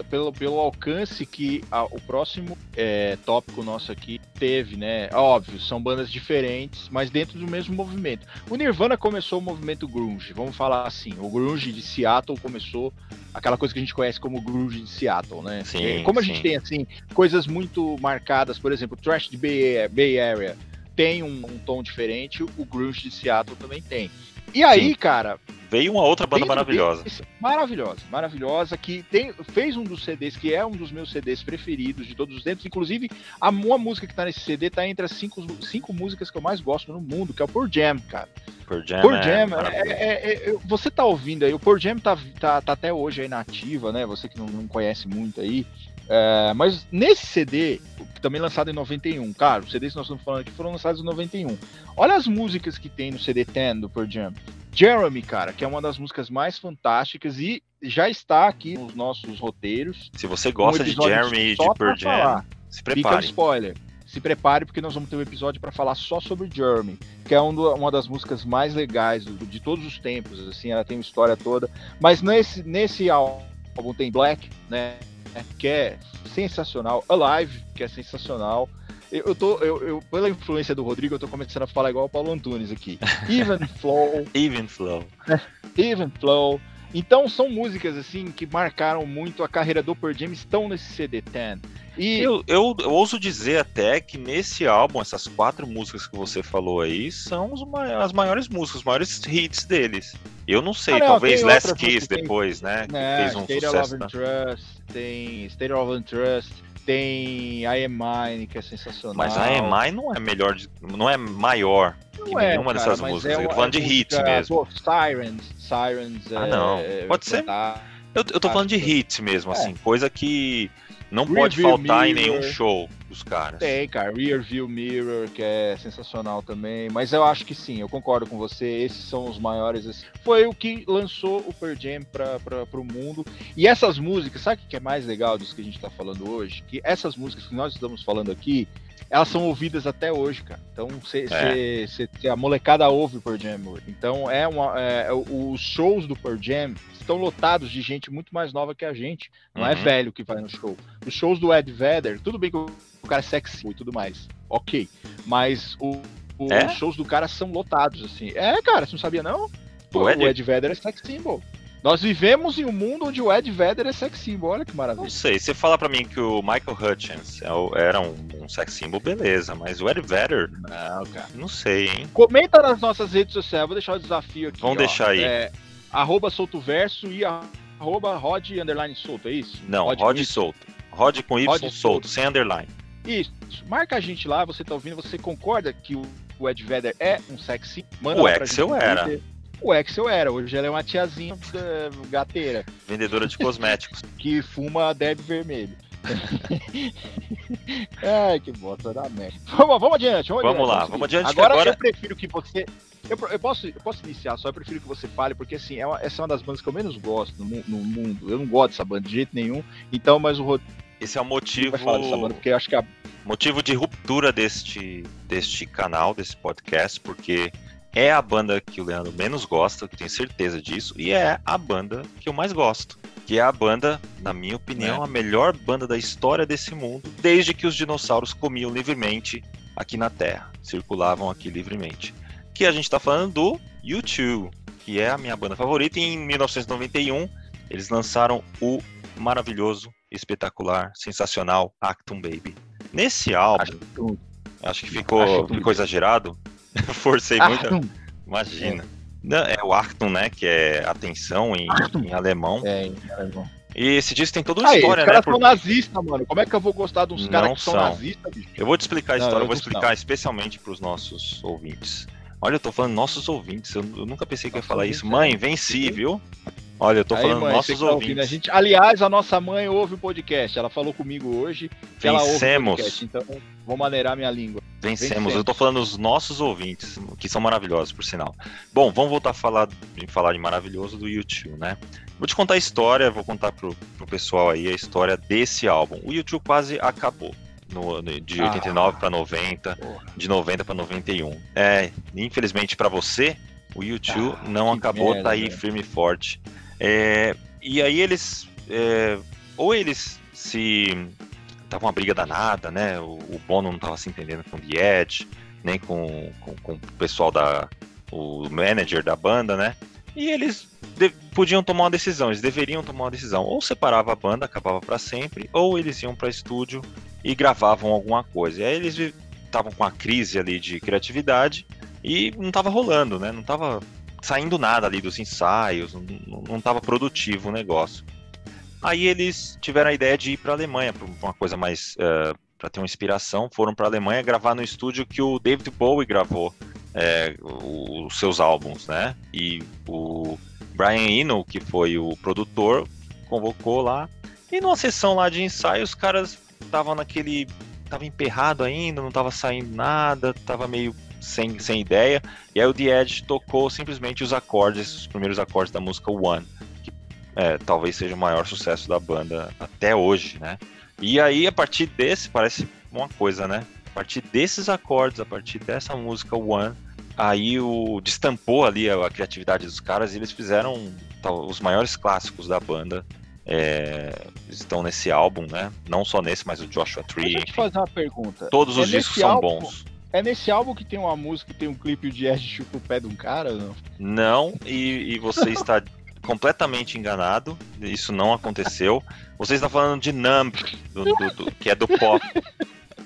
S1: pelo, pelo alcance que a, o próximo é, tópico nosso aqui teve, né? Óbvio, são bandas diferentes, mas dentro do mesmo movimento. O Nirvana começou o movimento grunge, vamos falar assim, o grunge de Seattle começou aquela coisa que a gente conhece como grunge de Seattle, né? Sim, como a gente tem assim coisas muito marcadas, por exemplo, Trash de Bay Area tem um, um, tom diferente, o grunge de Seattle também tem. E aí, Sim. cara,
S2: veio uma outra banda maravilhosa.
S1: Maravilhosa, maravilhosa, que tem, fez um dos CDs, que é um dos meus CDs preferidos de todos os tempos. Inclusive, a uma música que tá nesse CD tá entre as cinco, cinco músicas que eu mais gosto no mundo, que é o Por Jam, cara.
S2: Por Jam, Por Jam
S1: é, é, é, é, você tá ouvindo aí, o Por Jam tá, tá, tá até hoje aí na ativa, né? Você que não, não conhece muito aí. É, mas nesse CD, também lançado em 91, cara, os CDs que nós estamos falando aqui foram lançados em 91. Olha as músicas que tem no CD 10 do Pearl Jam. Jeremy, cara, que é uma das músicas mais fantásticas e já está aqui nos nossos roteiros.
S2: Se você gosta um de Jeremy e de Pearl Jam, falar. se prepare. Fica
S1: spoiler. Se prepare porque nós vamos ter um episódio para falar só sobre Jeremy, que é uma das músicas mais legais de todos os tempos, assim, ela tem uma história toda. Mas nesse, nesse álbum tem Black, né? Que é sensacional. Alive, que é sensacional. Eu, eu tô, eu, eu, pela influência do Rodrigo, eu tô começando a falar igual o Paulo Antunes aqui. Even Flow.
S2: Even Flow.
S1: Even Flow. Então são músicas assim que marcaram muito a carreira do Pearl Jam, estão nesse CD 10.
S2: E eu, eu, eu, ouso dizer até que nesse álbum, essas quatro músicas que você falou aí são as maiores músicas, os maiores hits deles. Eu não sei, ah, não, talvez Last Kiss depois, tem, né?
S1: né fez um State sucesso. Of Trust, tem State of Trust, tem Mine, que é sensacional.
S2: Mas Mine não é melhor, de, não é maior não que é, nenhuma cara, dessas músicas. É eu tô falando de hits mesmo. Pô,
S1: Sirens, Sirens.
S2: Ah, não. É, Pode ser. Eu, eu tô falando de hits mesmo, assim, é. coisa que não Rear pode faltar Mirror. em nenhum show dos caras.
S1: Tem, cara. Rear View Mirror, que é sensacional também. Mas eu acho que sim, eu concordo com você. Esses são os maiores. Assim. Foi o que lançou o Pearl Jam para o mundo. E essas músicas, sabe o que é mais legal disso que a gente está falando hoje? Que essas músicas que nós estamos falando aqui, elas são ouvidas até hoje, cara. Então, se, é. se, se a molecada ouve o Pearl Jam hoje. Então, é uma, é, os shows do Pearl Jam estão lotados de gente muito mais nova que a gente. Não é uhum. é velho que vai no show. Os shows do Ed Vedder, tudo bem que o cara é sexy e tudo mais. Ok. Mas o, os é? shows do cara são lotados, assim. É, cara, você não sabia, não? Pô, o Ed, o Ed Vedder é sex symbol. Nós vivemos em um mundo onde o Ed Vedder é sex symbol, olha que maravilha.
S2: Não sei, você fala para mim que o Michael Hutchins é era um, um sex symbol, beleza, mas o Ed Vedder, não, cara. Não sei, hein?
S1: Comenta nas nossas redes sociais, vou deixar o desafio aqui.
S2: Vamos ó, deixar aí.
S1: É, arroba solto verso e arroba rod underline solto, é isso?
S2: Não, rod, rod solto. Rod com Y rod solto, solto, sem underline.
S1: Isso. Marca a gente lá, você tá ouvindo, você concorda que o Ed Vedder é um sexy?
S2: Manda o Excel era.
S1: O Excel era, hoje ela é uma tiazinha gateira.
S2: Vendedora de cosméticos.
S1: que fuma Deb vermelho. Ai, que bosta da merda. Vamos, vamos adiante,
S2: vamos, vamos lá, vamos adiante.
S1: Agora, agora eu prefiro que você. Eu, eu, posso, eu posso iniciar, só eu prefiro que você fale, porque assim, é uma, essa é uma das bandas que eu menos gosto no, no, mundo. Eu não gosto dessa banda de jeito nenhum. Então, mas o Rodrigo.
S2: Esse é o motivo.
S1: Banda, porque eu acho que a...
S2: Motivo de ruptura deste, deste canal, desse podcast, porque é a banda que o Leandro menos gosta, que tenho certeza disso, e é a banda que eu mais gosto. Que é a banda, na minha opinião, é. a melhor banda da história desse mundo, desde que os dinossauros comiam livremente aqui na Terra, circulavam aqui livremente. Que a gente está falando do U2, que é a minha banda favorita. E em 1991, eles lançaram o maravilhoso, espetacular, sensacional Actum Baby. Nesse álbum, acho, acho que ficou, ficou exagerado, Forcei muito. Imagina. É. Não, é o Achtung, né? Que é atenção em, em alemão.
S1: É, em alemão.
S2: E esse disco tem toda uma Aí, história,
S1: os
S2: né?
S1: caras são nazistas, mano. Como é que eu vou gostar de uns caras que são, são nazistas, bicho?
S2: Eu vou te explicar a história, não, eu, eu vou explicar não. especialmente pros nossos ouvintes. Olha, eu tô falando nossos ouvintes, eu, eu nunca pensei que ia falar isso. Mãe, venci, viu? Olha, eu tô Aí, falando mãe, nossos tá ouvintes.
S1: a gente, aliás, a nossa mãe ouve o podcast. Ela falou comigo hoje que
S2: Vencemos.
S1: podcast. Então, vou maneirar minha língua.
S2: Vencemos. Vencemos. Eu tô falando os nossos ouvintes, que são maravilhosos, por sinal. Bom, vamos voltar a falar, falar de maravilhoso do YouTube, né? Vou te contar a história, vou contar pro, pro pessoal aí a história desse álbum. O YouTube quase acabou. No, de 89 ah, para 90, porra. de 90 para 91. É, infelizmente para você, o YouTube ah, não acabou, merda, tá aí firme e forte. É, e aí eles. É, ou eles se. Tava uma briga danada, né? O, o Bono não tava se entendendo com o The Edge, nem com, com, com, o pessoal da. o manager da banda, né? E eles de, podiam tomar uma decisão, eles deveriam tomar uma decisão. Ou separava a banda, acabava para sempre, ou eles iam para estúdio e gravavam alguma coisa. E aí eles estavam com a crise ali de criatividade e não tava rolando, né? Não tava saindo nada ali dos ensaios, não estava produtivo o negócio. Aí eles tiveram a ideia de ir para a Alemanha, para uma coisa mais. Uh, eh, para ter uma inspiração, foram para a Alemanha gravar no estúdio que o David Bowie gravou é, os seus álbuns, né? E o Brian Eno, que foi o produtor, convocou lá. E numa sessão lá de ensaio, os caras estavam naquele. Tava emperrado ainda, não tava saindo nada, tava meio sem, sem ideia. E aí o The Edge tocou simplesmente os acordes, os primeiros acordes da música One, que é, talvez seja o maior sucesso da banda até hoje, né? E aí, a partir desse, parece uma coisa, né? A partir desses acordes, a partir dessa música One, aí o destampou ali a, a criatividade dos caras e eles fizeram tal, os maiores clássicos da banda. É, estão nesse álbum, né? Não só nesse, mas o Joshua Tree.
S1: Deixa eu te fazer uma pergunta.
S2: Todos é os discos são álbum, bons.
S1: É nesse álbum que tem uma música que tem um clipe de Ed chupa o pé de um cara, não?
S2: Não, e, e você está completamente enganado. Isso não aconteceu. Você está falando de Numb, do, do, do, que é do pop.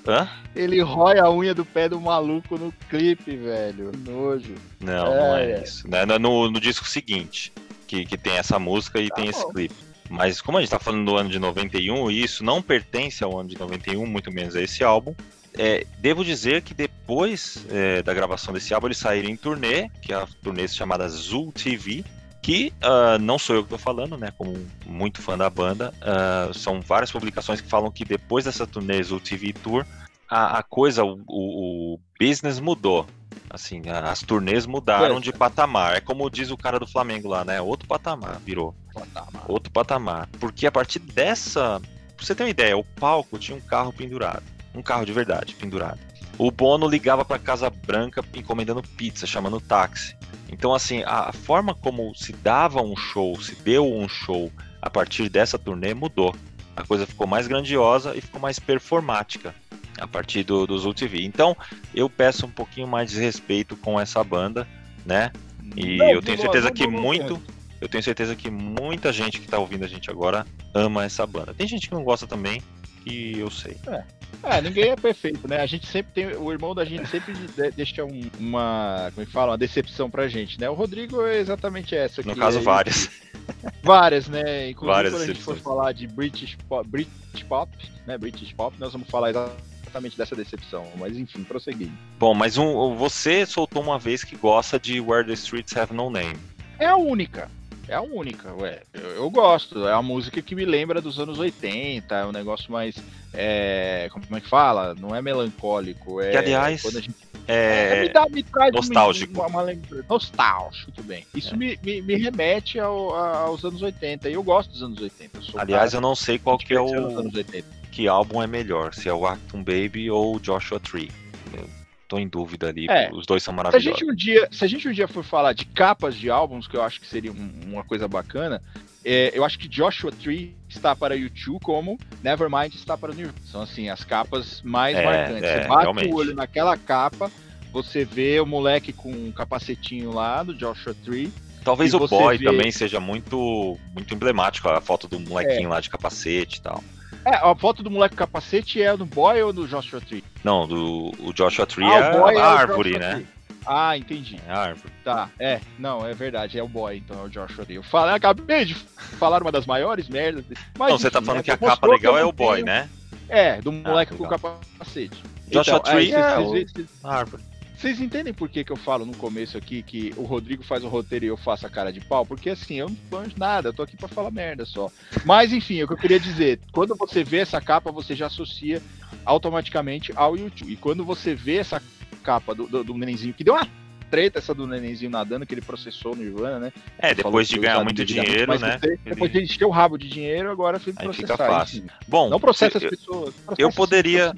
S1: Hã? Ele rói a unha do pé do maluco no clipe, velho. Nojo.
S2: Não, é, não é, é. isso. É no, no, disco seguinte, que, que tem essa música e tá tem bom. esse clipe. Mas como a gente tá falando do ano de 91, e isso não pertence ao ano de 91, muito menos a esse álbum, é, devo dizer que depois é, da gravação desse álbum eles saíram em turnê, que é a turnê chamada Zul TV, que uh, não sou eu que estou falando, né? Como muito fã da banda, uh, são várias publicações que falam que depois dessa turnê Zul TV Tour, a, a coisa, o, o, o, business mudou. Assim, as turnês mudaram é. de patamar. É como diz o cara do Flamengo lá, né? Outro patamar virou. Patamar. Outro patamar. Porque a partir dessa. Pra você ter uma ideia, o palco tinha um carro pendurado um carro de verdade, pendurado. O Bono ligava para Casa Branca encomendando pizza, chamando táxi. Então, assim, a forma como se dava um show, se deu um show a partir dessa turnê mudou. A coisa ficou mais grandiosa e ficou mais performática a partir do, do Zul TV. Então, eu peço um pouquinho mais de respeito com essa banda, né? E não, eu tenho certeza que muito, eu tenho certeza que muita gente que está ouvindo a gente agora ama essa banda. Tem gente que não gosta também, que eu sei.
S1: É. É, ninguém é perfeito, né? A gente sempre tem. O irmão da gente sempre deixa um, uma. Como é que fala? Uma decepção pra gente, né? O Rodrigo é exatamente essa.
S2: No caso,
S1: é,
S2: várias.
S1: Várias, né? Inclusive,
S2: várias
S1: quando a gente for falar de British Pop, British Pop, né? British Pop, nós vamos falar exatamente dessa decepção. Mas enfim, prosseguindo.
S2: Bom, mas um, você soltou uma vez que gosta de Where the Streets Have No Name.
S1: É a única. É a única, ué. Eu, eu, gosto. É uma música que me lembra dos anos 80. É um negócio mais. É, como é que fala? Não é melancólico. É,
S2: que, aliás.
S1: Quando a gente
S2: é,
S1: é, me, dá, me traz
S2: nostálgico.
S1: Uma, uma, uma, nostálgico, tudo bem. Isso é. me, me, me, remete ao, aos anos 80 e eu gosto dos anos 80. Eu
S2: Aliás, eu não sei qual que é o que álbum é melhor, se é o Acton Baby ou o Joshua Tree. Tô em dúvida ali, é, os dois são maravilhosos.
S1: Se a, gente um dia, se a gente um dia for falar de capas de álbuns, que eu acho que seria uma coisa bacana, é, eu acho que Joshua Tree está para YouTube como Nevermind está para Nirvana. São assim as capas mais é, marcantes. É, você bate realmente. o olho naquela capa, você vê o moleque com um capacetinho lá do Joshua Tree.
S2: Talvez o boy vê... também seja muito muito emblemático, a foto do molequinho é. lá de capacete e tal.
S1: É, a foto do moleque com capacete é do boy ou do Joshua Tree?
S2: Não, do o Joshua Tree ah, é a é árvore, né? Tree.
S1: Ah, entendi.
S2: É árvore.
S1: Tá, é. Não, é verdade, é o boy, então é o Joshua Tree. Eu falei, acabei de falar uma das maiores merdas.
S2: Mas, não, você tá falando né, que a capa legal é o boy, tenho... né?
S1: É, do ah, moleque ah, com capacete.
S2: Joshua então, Tree é, é o... árvore.
S1: Vocês entendem por que, que eu falo no começo aqui que o Rodrigo faz o roteiro e eu faço a cara de pau? Porque assim, eu não banjo nada, eu tô aqui pra falar merda só. Mas enfim, é o que eu queria dizer. Quando você vê essa capa, você já associa automaticamente ao YouTube. E quando você vê essa capa do, do, do nenenzinho que deu uma treta essa do nenenzinho nadando que ele processou no Ivana, né?
S2: É, depois de ganhar muito dinheiro, né?
S1: Você, depois de encher o rabo de dinheiro, agora foi processar.
S2: Fica fácil. Bom,
S1: não processa as pessoas.
S2: Processa eu poderia,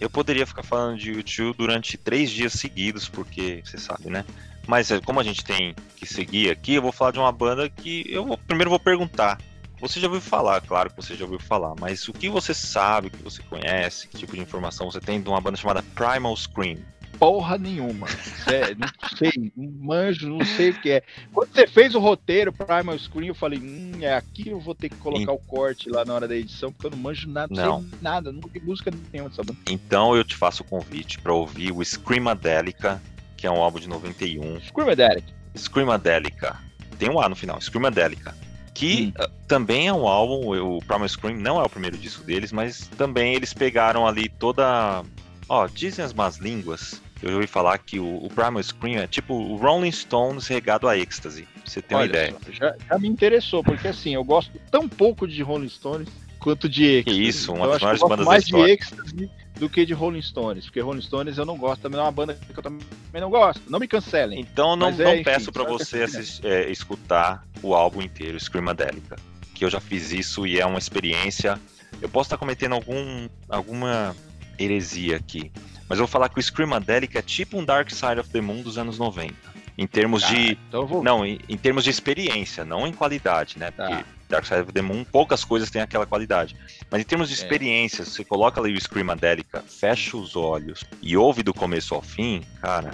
S2: eu poderia ficar falando de YouTube durante três dias seguidos, porque você sabe, né? Mas é, como a gente tem que seguir aqui, eu vou falar de uma banda que eu vou, primeiro vou perguntar. Você já ouviu falar, claro que você já ouviu falar, mas o que você sabe, o que você conhece, que tipo de informação você tem de uma banda chamada Primal Scream?
S1: Porra nenhuma. É, não sei, não manjo, não sei o que é. Quando você fez o roteiro Primal Screen, eu falei, hum, é aqui eu vou ter que colocar o corte lá na hora da edição, porque eu não manjo nada, não, nada, nunca vi música nenhuma dessa banda.
S2: Então eu te faço o convite para ouvir o Screamadelica, que é um álbum de 91.
S1: Screamadelica.
S2: Screamadelica. Tem um A no final, Screamadelica que hum. uh, também é um álbum, o Primal Scream não é o primeiro disco deles, mas também eles pegaram ali toda, ó, dizem as más línguas, eu ouvi falar que o, o Primal Scream é tipo o Rolling Stones regado a êxtase. Você ter Olha, uma ideia.
S1: Já, já, me interessou, porque assim, eu gosto tão pouco de Rolling Stones quanto de êxtase.
S2: Isso, uma das maiores bandas
S1: mais
S2: da história.
S1: de êxtase do que de Rolling Stones, porque Rolling Stones eu não gosto, também é uma banda que eu também não gosto. Não me cancelem.
S2: Então não, não é, peço para você assistir, é, escutar o álbum inteiro, Screamadelica, que eu já fiz isso e é uma experiência. Eu posso estar cometendo algum, alguma heresia aqui, mas eu vou falar que o Screamadelic é tipo um Dark Side of the Moon dos anos 90. Em termos ah, de. Então vou... Não, em, em, termos de experiência, não em qualidade, né? Porque tá. Dark Side of the Moon, poucas coisas têm aquela qualidade. Mas em termos de é. experiência, é. você coloca ali o Screamadelica, fecha os olhos e ouve do começo ao fim, cara,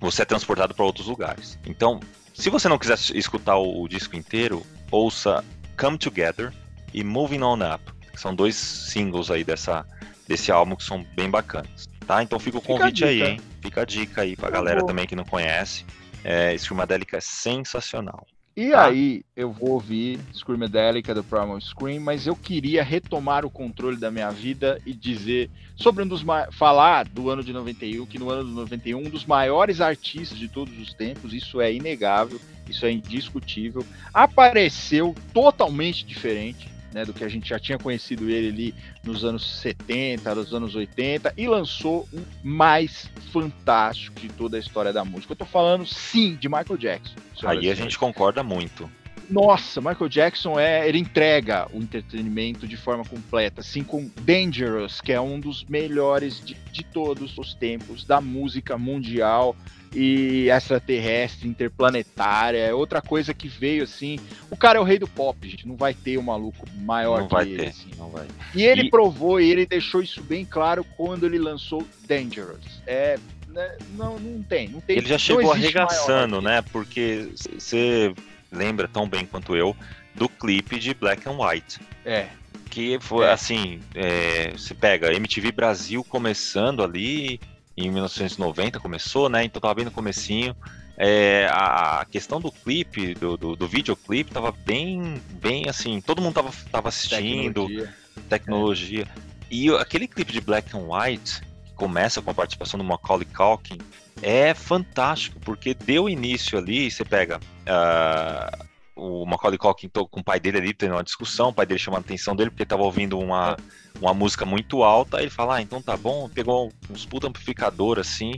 S2: você é transportado para outros lugares. Então, se você não quiser escutar o, o disco inteiro, ouça Come Together e Moving On Up. Que são dois singles aí dessa, desse álbum que são bem bacanas. Tá? Então fica o convite fica aí, hein? Fica a dica aí pra eu galera vou. também que não conhece. É, Screamadelica é sensacional.
S1: E tá? aí eu vou ouvir Screamadelica do Primal Scream, mas eu queria retomar o controle da minha vida e dizer sobre um dos falar do ano de 91, que no ano de 91 um dos maiores artistas de todos os tempos, isso é inegável, isso é indiscutível, apareceu totalmente diferente né, do que a gente já tinha conhecido ele ali nos anos 70, nos anos 80, e lançou um mais fantástico de toda a história da música. Eu tô falando, sim, de Michael Jackson.
S2: Aí a gente concorda muito.
S1: Nossa, Michael Jackson é, ele entrega o entretenimento de forma completa, assim com Dangerous, que é um dos melhores de, de todos os tempos da música mundial e extraterrestre, interplanetária, é outra coisa que veio assim. O cara é o rei do pop, gente, não vai ter um maluco maior
S2: não
S1: que
S2: vai
S1: ele.
S2: Ter,
S1: assim.
S2: não vai.
S1: E ele e... provou e ele deixou isso bem claro quando ele lançou Dangerous. É, né, não, não tem, não tem.
S2: Ele já chegou arregaçando, né? Porque você lembra tão bem quanto eu do clipe de Black and White.
S1: É.
S2: Que foi é. assim, é, você pega MTV Brasil começando ali em 1990 começou, né? Então tava bem no comecinho. É, a, questão do clipe, do, do, do videoclipe, tava bem, bem assim, todo mundo tava, tava assistindo, tecnologia. tecnologia. É. E aquele clipe de Black and White, que começa com a participação do Macaulay Culkin, é fantástico, porque deu início ali, você pega uh, o Macaulay Culkin com o pai dele ali tendo uma discussão, o pai dele chamando a atenção dele porque ele tava ouvindo uma, uma música muito alta, aí ele fala, ah, então tá bom, pegou uns puta amplificador assim,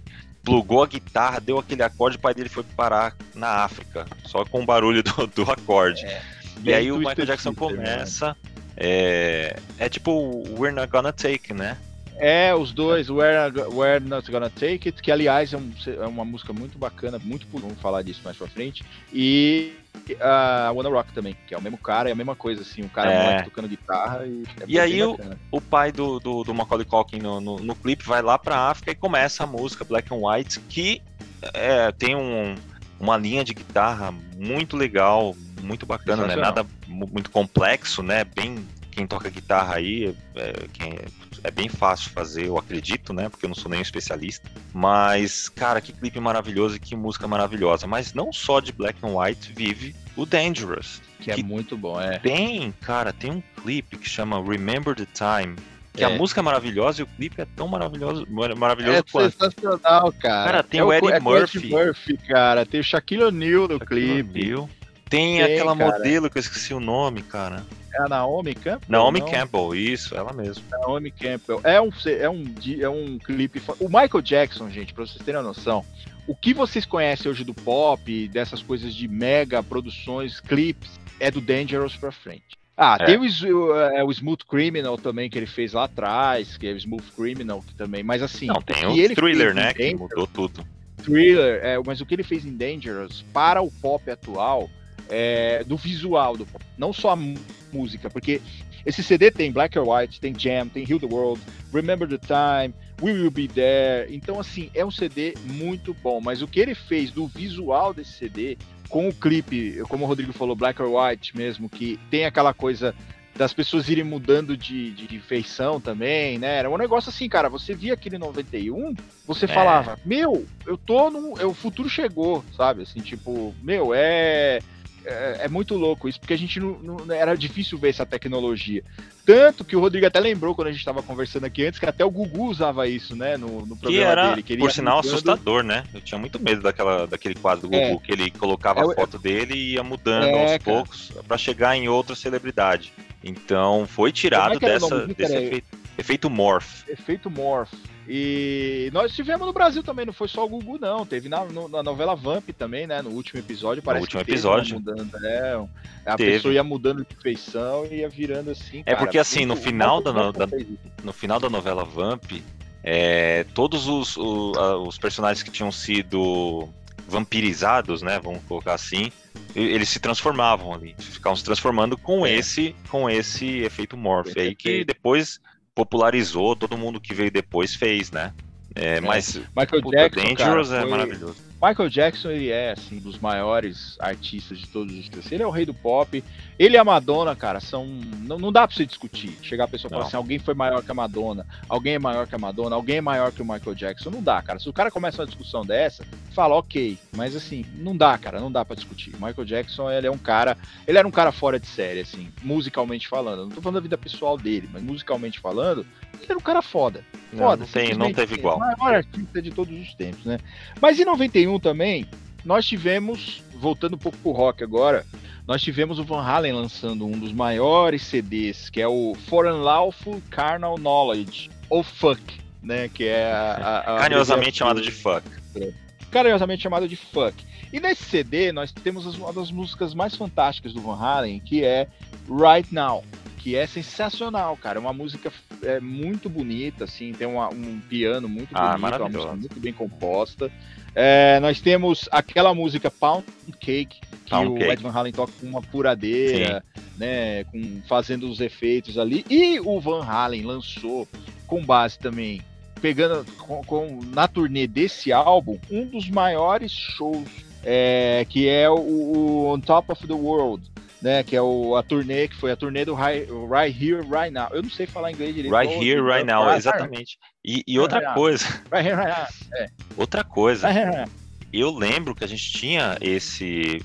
S2: plugou a guitarra, deu aquele acorde, o pai dele foi parar na África, só com o barulho do, do acorde. É, e aí o Michael Jackson né? começa, né? é, é tipo We're Not Gonna Take, né?
S1: É, os dois, We're, We're Not Gonna Take It, que aliás é, um, é, uma música muito bacana, muito vamos falar disso mais pra frente. E a uh, Wanna Rock também, que é o mesmo cara, é a mesma coisa, assim, o cara é. tocando guitarra e.
S2: É e aí o, o pai do, do, do Macaulay Culkin no, no, no, clipe vai lá pra África e começa a música Black and White, que é, tem um, uma linha de guitarra muito legal, muito bacana, né? Nada muito complexo, né? Bem quem toca guitarra aí, é, quem, é bem fácil fazer, eu acredito, né? Porque eu não sou nem especialista. Mas, cara, que clipe maravilhoso e que música maravilhosa. Mas não só de Black and White vive o Dangerous.
S1: Que, é que é muito bom, é.
S2: Tem, cara, tem um clipe que chama Remember the Time. Que é. a música é maravilhosa e o clipe é tão maravilhoso, maravilhoso
S1: é
S2: quanto.
S1: sensacional, cara.
S2: Cara, tem é o Eddie é Murphy.
S1: Murphy, cara. Tem o Shaquille O'Neal no Shaquille clipe.
S2: Tem, tem, aquela cara. modelo que eu esqueci o nome, cara.
S1: É a Naomi Campbell?
S2: Naomi não? Campbell, isso, ela mesma.
S1: Naomi Campbell. É um, é um, é um clipe. O Michael Jackson, gente, pra vocês terem a noção, o que vocês conhecem hoje do pop, dessas coisas de mega produções, clipes, é do Dangerous pra frente. Ah, é. tem o, é, o, Smooth Criminal também que ele fez lá atrás, que é o Smooth Criminal que também, mas assim.
S2: Não, tem o, o Thriller, né? que mudou tudo.
S1: Thriller, é, mas o que ele fez em Dangerous para o pop atual é, do visual do não só a música, porque esse CD tem Black or White, tem Jam, tem Heal the World, Remember the Time, We Will Be There. Então, assim, é um CD muito bom. Mas o que ele fez do visual desse CD, com o clipe, como o Rodrigo falou, Black or White mesmo, que tem aquela coisa das pessoas irem mudando de, de, de, feição também, né? Era um negócio assim, cara. Você via aquele 91, você é. falava, meu, eu tô no. O futuro chegou, sabe? Assim, tipo, meu, é é, é, muito louco isso, porque a gente não, não, era difícil ver essa tecnologia. Tanto que o Rodrigo até lembrou quando a gente estava conversando aqui antes que até o Gugu usava isso, né? No, no programa
S2: que era,
S1: dele.
S2: Que por sinal, mudando... assustador, né? Eu tinha muito medo daquela, daquele quadro do Gugu, é. que ele colocava é, a foto dele e ia mudando é, aos cara. poucos para chegar em outra celebridade. Então foi tirado dessa, desse efeito, efeito morph.
S1: Efeito morph. E nós tivemos no Brasil também, não foi só o Gugu, não. Teve na, no, na novela Vamp também, né? No último episódio, parece
S2: no último que episódio.
S1: Mudando, né? A teve. pessoa ia mudando de feição e ia virando assim.
S2: É porque assim, no final, da, no, da, no final da novela Vamp, é, todos os, os, os personagens que tinham sido vampirizados, né? Vamos colocar assim, eles se transformavam ali, ficavam se transformando com é. esse com esse efeito morph aí que depois popularizou, todo mundo que veio depois fez, né? É, é. Mas
S1: Michael puta, Jackson,
S2: Dangerous
S1: cara,
S2: é foi... maravilhoso.
S1: Michael Jackson, ele é, assim, dos maiores artistas de todos os tempos. Ele é o rei do pop. Ele e a Madonna, cara, são. Não, não dá pra você discutir. Chegar a pessoa e falar assim: alguém foi maior que a Madonna, alguém é maior que a Madonna, alguém é maior que o Michael Jackson. Não dá, cara. Se o cara começa uma discussão dessa, fala, ok. Mas assim, não dá, cara, não dá pra discutir. O Michael Jackson, ele é um cara. Ele era um cara fora de série, assim, musicalmente falando. Não tô falando da vida pessoal dele, mas musicalmente falando, ele era um cara foda. Foda.
S2: Não, não, tem, não teve igual. O
S1: maior artista de todos os tempos, né? Mas em 91, 2001 também, nós tivemos, voltando um pouco pro rock agora, nós tivemos o Van Halen lançando um dos maiores CDs, que é o For Unlawful Carnal Knowledge, ou Fuck, né? Que é a. a,
S2: a Carinhosamente chamado de Fuck.
S1: Carinhosamente chamado de Fuck. E nesse CD nós temos uma das músicas mais fantásticas do Van Halen, que é Right Now que é sensacional, cara. É uma música é, muito bonita, assim, tem uma, um piano muito ah, bonito, uma música muito bem composta. É, nós temos aquela música Pound Cake, que Pound o Cake. Ed Van Halen toca com uma furadeira, Sim. né, com, fazendo os efeitos ali. E o Van Halen lançou, com base também, pegando com, com na turnê desse álbum, um dos maiores shows, é, que é o, o On Top of the World, né? Que é o, a turnê, que foi a turnê do Right, right Here, Right Now. Eu não sei falar inglês direito.
S2: Right Here, Right Now, exatamente. E, e outra coisa. É. Outra coisa. Eu lembro que a gente tinha esse,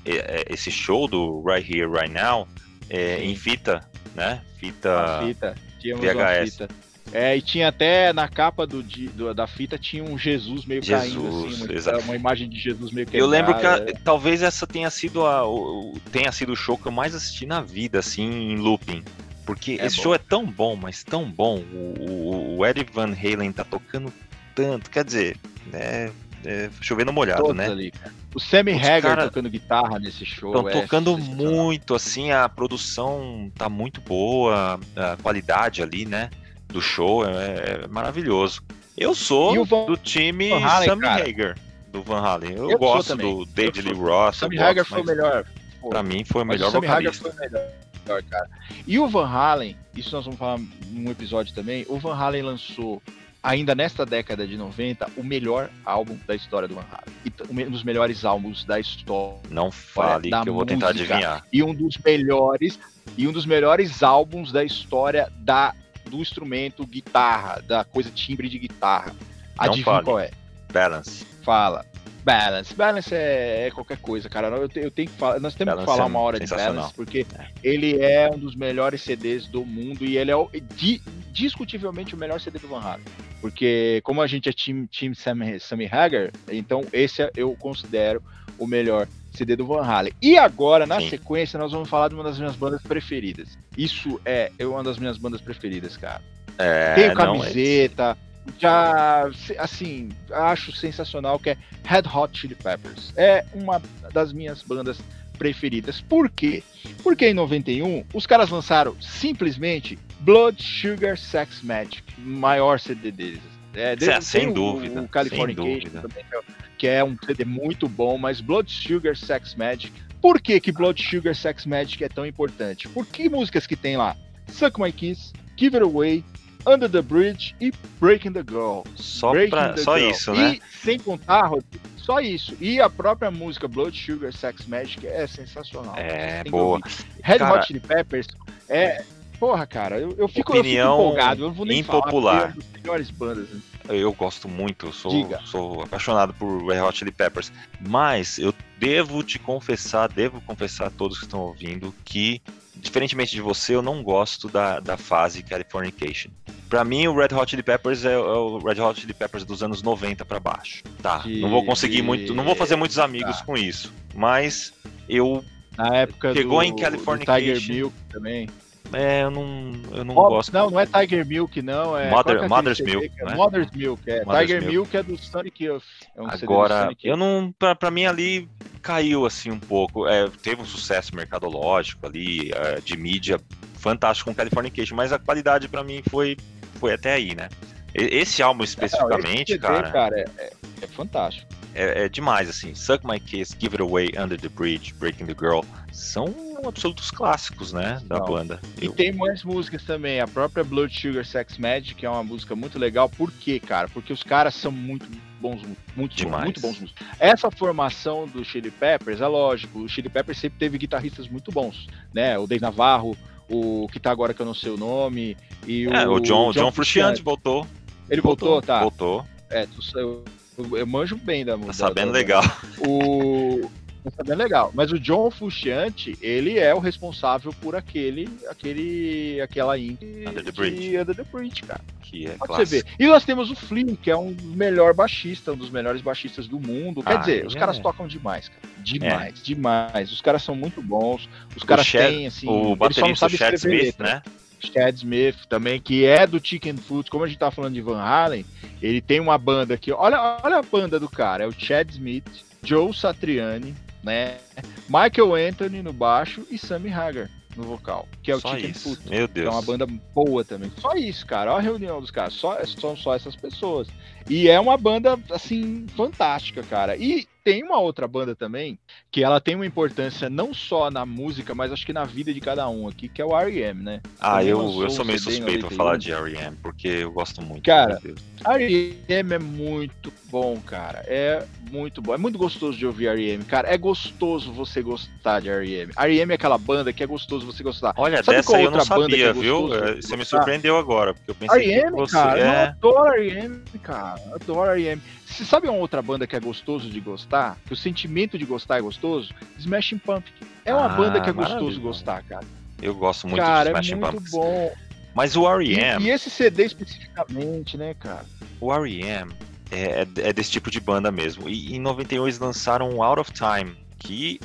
S2: esse show do Right Here, Right Now é, em fita, né? Fita,
S1: fita. VHS. Fita. É, e tinha até na capa do, do, da fita tinha um Jesus meio
S2: Jesus,
S1: caindo assim,
S2: exato.
S1: uma, uma imagem de Jesus meio
S2: Eu lembro que a, talvez essa tenha sido a, o, tenha sido o show que eu mais assisti na vida, assim, em looping. Porque
S1: É
S2: esse
S1: bom.
S2: show é tão bom, mas tão bom. O, o, o Eddie Van Halen tá tocando tanto. Quer dizer, é, é chovendo molhado,
S1: todos
S2: né?
S1: ali. O Sammy
S2: Os
S1: Hagar
S2: cara-
S1: tocando guitarra nesse show.
S2: Estão
S1: é
S2: tocando muito, assim, a produção tá muito boa, a qualidade ali, né? Do show é, é maravilhoso. Eu sou
S1: o Van-
S2: do time
S1: Halen,
S2: Sammy
S1: cara?
S2: Hagar, do Van Halen. Eu,
S1: Eu
S2: gosto do David Lee.
S1: O Sammy Hagar foi o
S2: mas
S1: melhor. Pô,
S2: Pra mim foi o
S1: mas
S2: melhor
S1: o Sammy Hagar foi o melhor, cara. E o Van Halen, isso nós vamos falar num episódio também. O Van Halen lançou, ainda nesta década de 90, o melhor álbum da história do Van Halen. E um dos melhores álbuns da história.
S2: Não fale que eu vou tentar adivinhar.
S1: E um dos melhores. E um dos melhores álbuns da história da, do instrumento guitarra, da coisa timbre de guitarra. Adivinha
S2: fale.
S1: qual é?
S2: Balance.
S1: Fala. Balance. Balance é, é qualquer coisa, cara. Eu, eu tenho que falar. Nós temos
S2: Balance
S1: que falar
S2: é
S1: uma hora de. Balance, porque ele é um dos melhores CDs do mundo e ele é o- di- discutivelmente o melhor CD do Van Halen. Porque, como a gente é time, time Sammy, Sammy Hagar, então esse é- eu considero o melhor CD do Van Halen. E agora, na
S2: Sim.
S1: sequência, nós vamos falar de uma das minhas bandas preferidas. Isso é uma das minhas bandas preferidas, cara.
S2: É,
S1: Tenho
S2: é-
S1: camiseta, já, assim, acho sensacional que é Red Hot Chili Peppers. É uma das minhas bandas preferidas. Por quê? Porque em 91, os caras lançaram simplesmente Blood Sugar Sex Magic, maior CD deles. É, tem
S2: sem
S1: o-
S2: dúvida,
S1: O Californication
S2: sem dúvida.
S1: também, que é- que é um CD muito bom, mas Blood Sugar Sex Magic. Por que, que Blood Sugar Sex Magic é tão importante? Por que músicas que tem lá? Suck My Kiss, Give It Away, Under the Bridge e Breaking the Girl.
S2: Só,
S1: Breaking
S2: pra, só
S1: Girl.
S2: isso, né?
S1: E sem contar, só isso. E a própria música Blood Sugar Sex Magic é sensacional.
S2: É, boa.
S1: Red
S2: Cara-
S1: Hot Chili Peppers é. Porra, cara, eu, eu, fico, eu fico
S2: Opinião
S1: empolgado. Eu não vou nem
S2: impopular.
S1: falar, é uma das melhores bandas. né?
S2: Eu gosto muito, eu sou,
S1: Diga.
S2: sou apaixonado por Red Hot Chili Peppers. Mas eu devo te confessar, devo confessar a todos que estão ouvindo, que, diferentemente de você, eu não gosto da, da fase Californication. Pra mim, o Red Hot Chili Peppers é, é o Red Hot Chili Peppers dos anos 90 pra baixo. Tá, não vou conseguir muito, não vou fazer muitos amigos
S1: tá.
S2: com isso. Mas eu,
S1: Na época
S2: Pegou
S1: do,
S2: em Californication.
S1: Tiger Milk também.
S2: É, eu não, eu não gosto.
S1: Não, não é Tiger Milk, não. É,
S2: Mother-
S1: é
S2: Mother's Milk,
S1: é?
S2: né?
S1: Mother's Milk, é.
S2: Mother's
S1: Tiger
S2: Milk.
S1: Milk. é do Sonic Youth. É um
S2: Agora,
S1: Sonic
S2: eu não. Pra, pra mim ali caiu assim um pouco. É, teve um sucesso mercadológico ali, é, de mídia fantástico com Californication, mas a qualidade pra mim foi, foi até aí, né? Esse álbum
S1: Não, esse
S2: especificamente,
S1: CD,
S2: cara,
S1: é, é- é fantástico.
S2: É, é demais, assim. Suck My Kiss, Give It Away, Under the Bridge, Breaking the Girl, são absolutos clássicos, né, da
S1: Não.
S2: banda.
S1: E
S2: Eu-
S1: tem mais músicas também. A própria Blood Sugar Sex Magic é uma música muito legal. Por quê, cara? Porque os caras são muito bons, muito
S2: Demais.
S1: bons, muito bons músicos. Essa formação do Chili Peppers, é lógico, o Chili Peppers sempre teve guitarristas muito bons, né? O Dave Navarro, o que tá agora que eu não sei o nome, e
S2: É, o John, John, Frusciante
S1: Frusciante.
S2: voltou.
S1: Ele voltou, tá?
S2: Voltou,
S1: É, tu- eu, eu, eu manjo bem da
S2: tá
S1: música.
S2: sabendo legal.
S1: O. Tá sabendo legal. Mas o John Frusciante, ele é o responsável por aquele. aquele. aquela indie
S2: Under the
S1: de
S2: Bridge.
S1: Under the Bridge, cara.
S2: Que é
S1: Pode
S2: clássico.
S1: você ver. E nós temos o Flynn, que é um melhor baixista, um dos melhores baixistas do mundo. Quer
S2: Ah,
S1: dizer, os
S2: é.
S1: caras tocam demais, cara. Demais, demais. Os caras são muito bons. Os caras têm, assim.
S2: O baterista Chad Smith, né?
S1: Chad Smith também, que é do Chicken Foot, como a gente tá falando de Van Halen, ele tem uma banda aqui. Olha, olha a banda do cara, é o Chad Smith, Joe Satriani, né? Michael Anthony no baixo e Sammy Hagar no vocal, que é o
S2: Só
S1: Chicken
S2: isso.
S1: Foot.
S2: Meu
S1: Que é
S2: Deus.
S1: uma banda boa também. Só isso, cara. Olha a reunião dos caras. Só, são só essas pessoas. E é uma banda, assim, fantástica, cara. E tem uma outra banda também, que ela tem uma importância não só na música, mas acho que na vida de cada um aqui, que é o R.E.M., né?
S2: Ah, eu, eu sou meio suspeito pra
S1: 91.
S2: falar de R.E.M., porque eu gosto muito.
S1: Cara. R.E.M. é muito bom, cara. É muito bom. É muito gostoso de ouvir R.E.M., cara. É gostoso você gostar de R.E.M. R.E.M. é aquela banda que é gostoso você gostar.
S2: Olha,
S1: Sabe
S2: dessa eu não
S1: que
S2: sabia,
S1: é
S2: viu? É, Você me surpreendeu agora, porque eu pensei que
S1: R.E.M.,
S2: você...
S1: cara. Eu
S2: é,
S1: adoro R.E.M., cara. Adoro R.E.M. Você sabe uma outra banda que é gostoso de gostar? Que o sentimento de gostar é gostoso? Smashing Pumpkin. É uma
S2: Ah,
S1: banda que é gostoso gostar, cara.
S2: Eu gosto muito
S1: cara,
S2: de
S1: é
S2: Smashing
S1: muito
S2: Pumpkins.
S1: bom.
S2: Mas o R.E.M.
S1: E, e, esse CD especificamente, né, cara?
S2: O R.E.M. É, é, é, desse tipo de banda mesmo. E em 91 eles lançaram Out of Time, que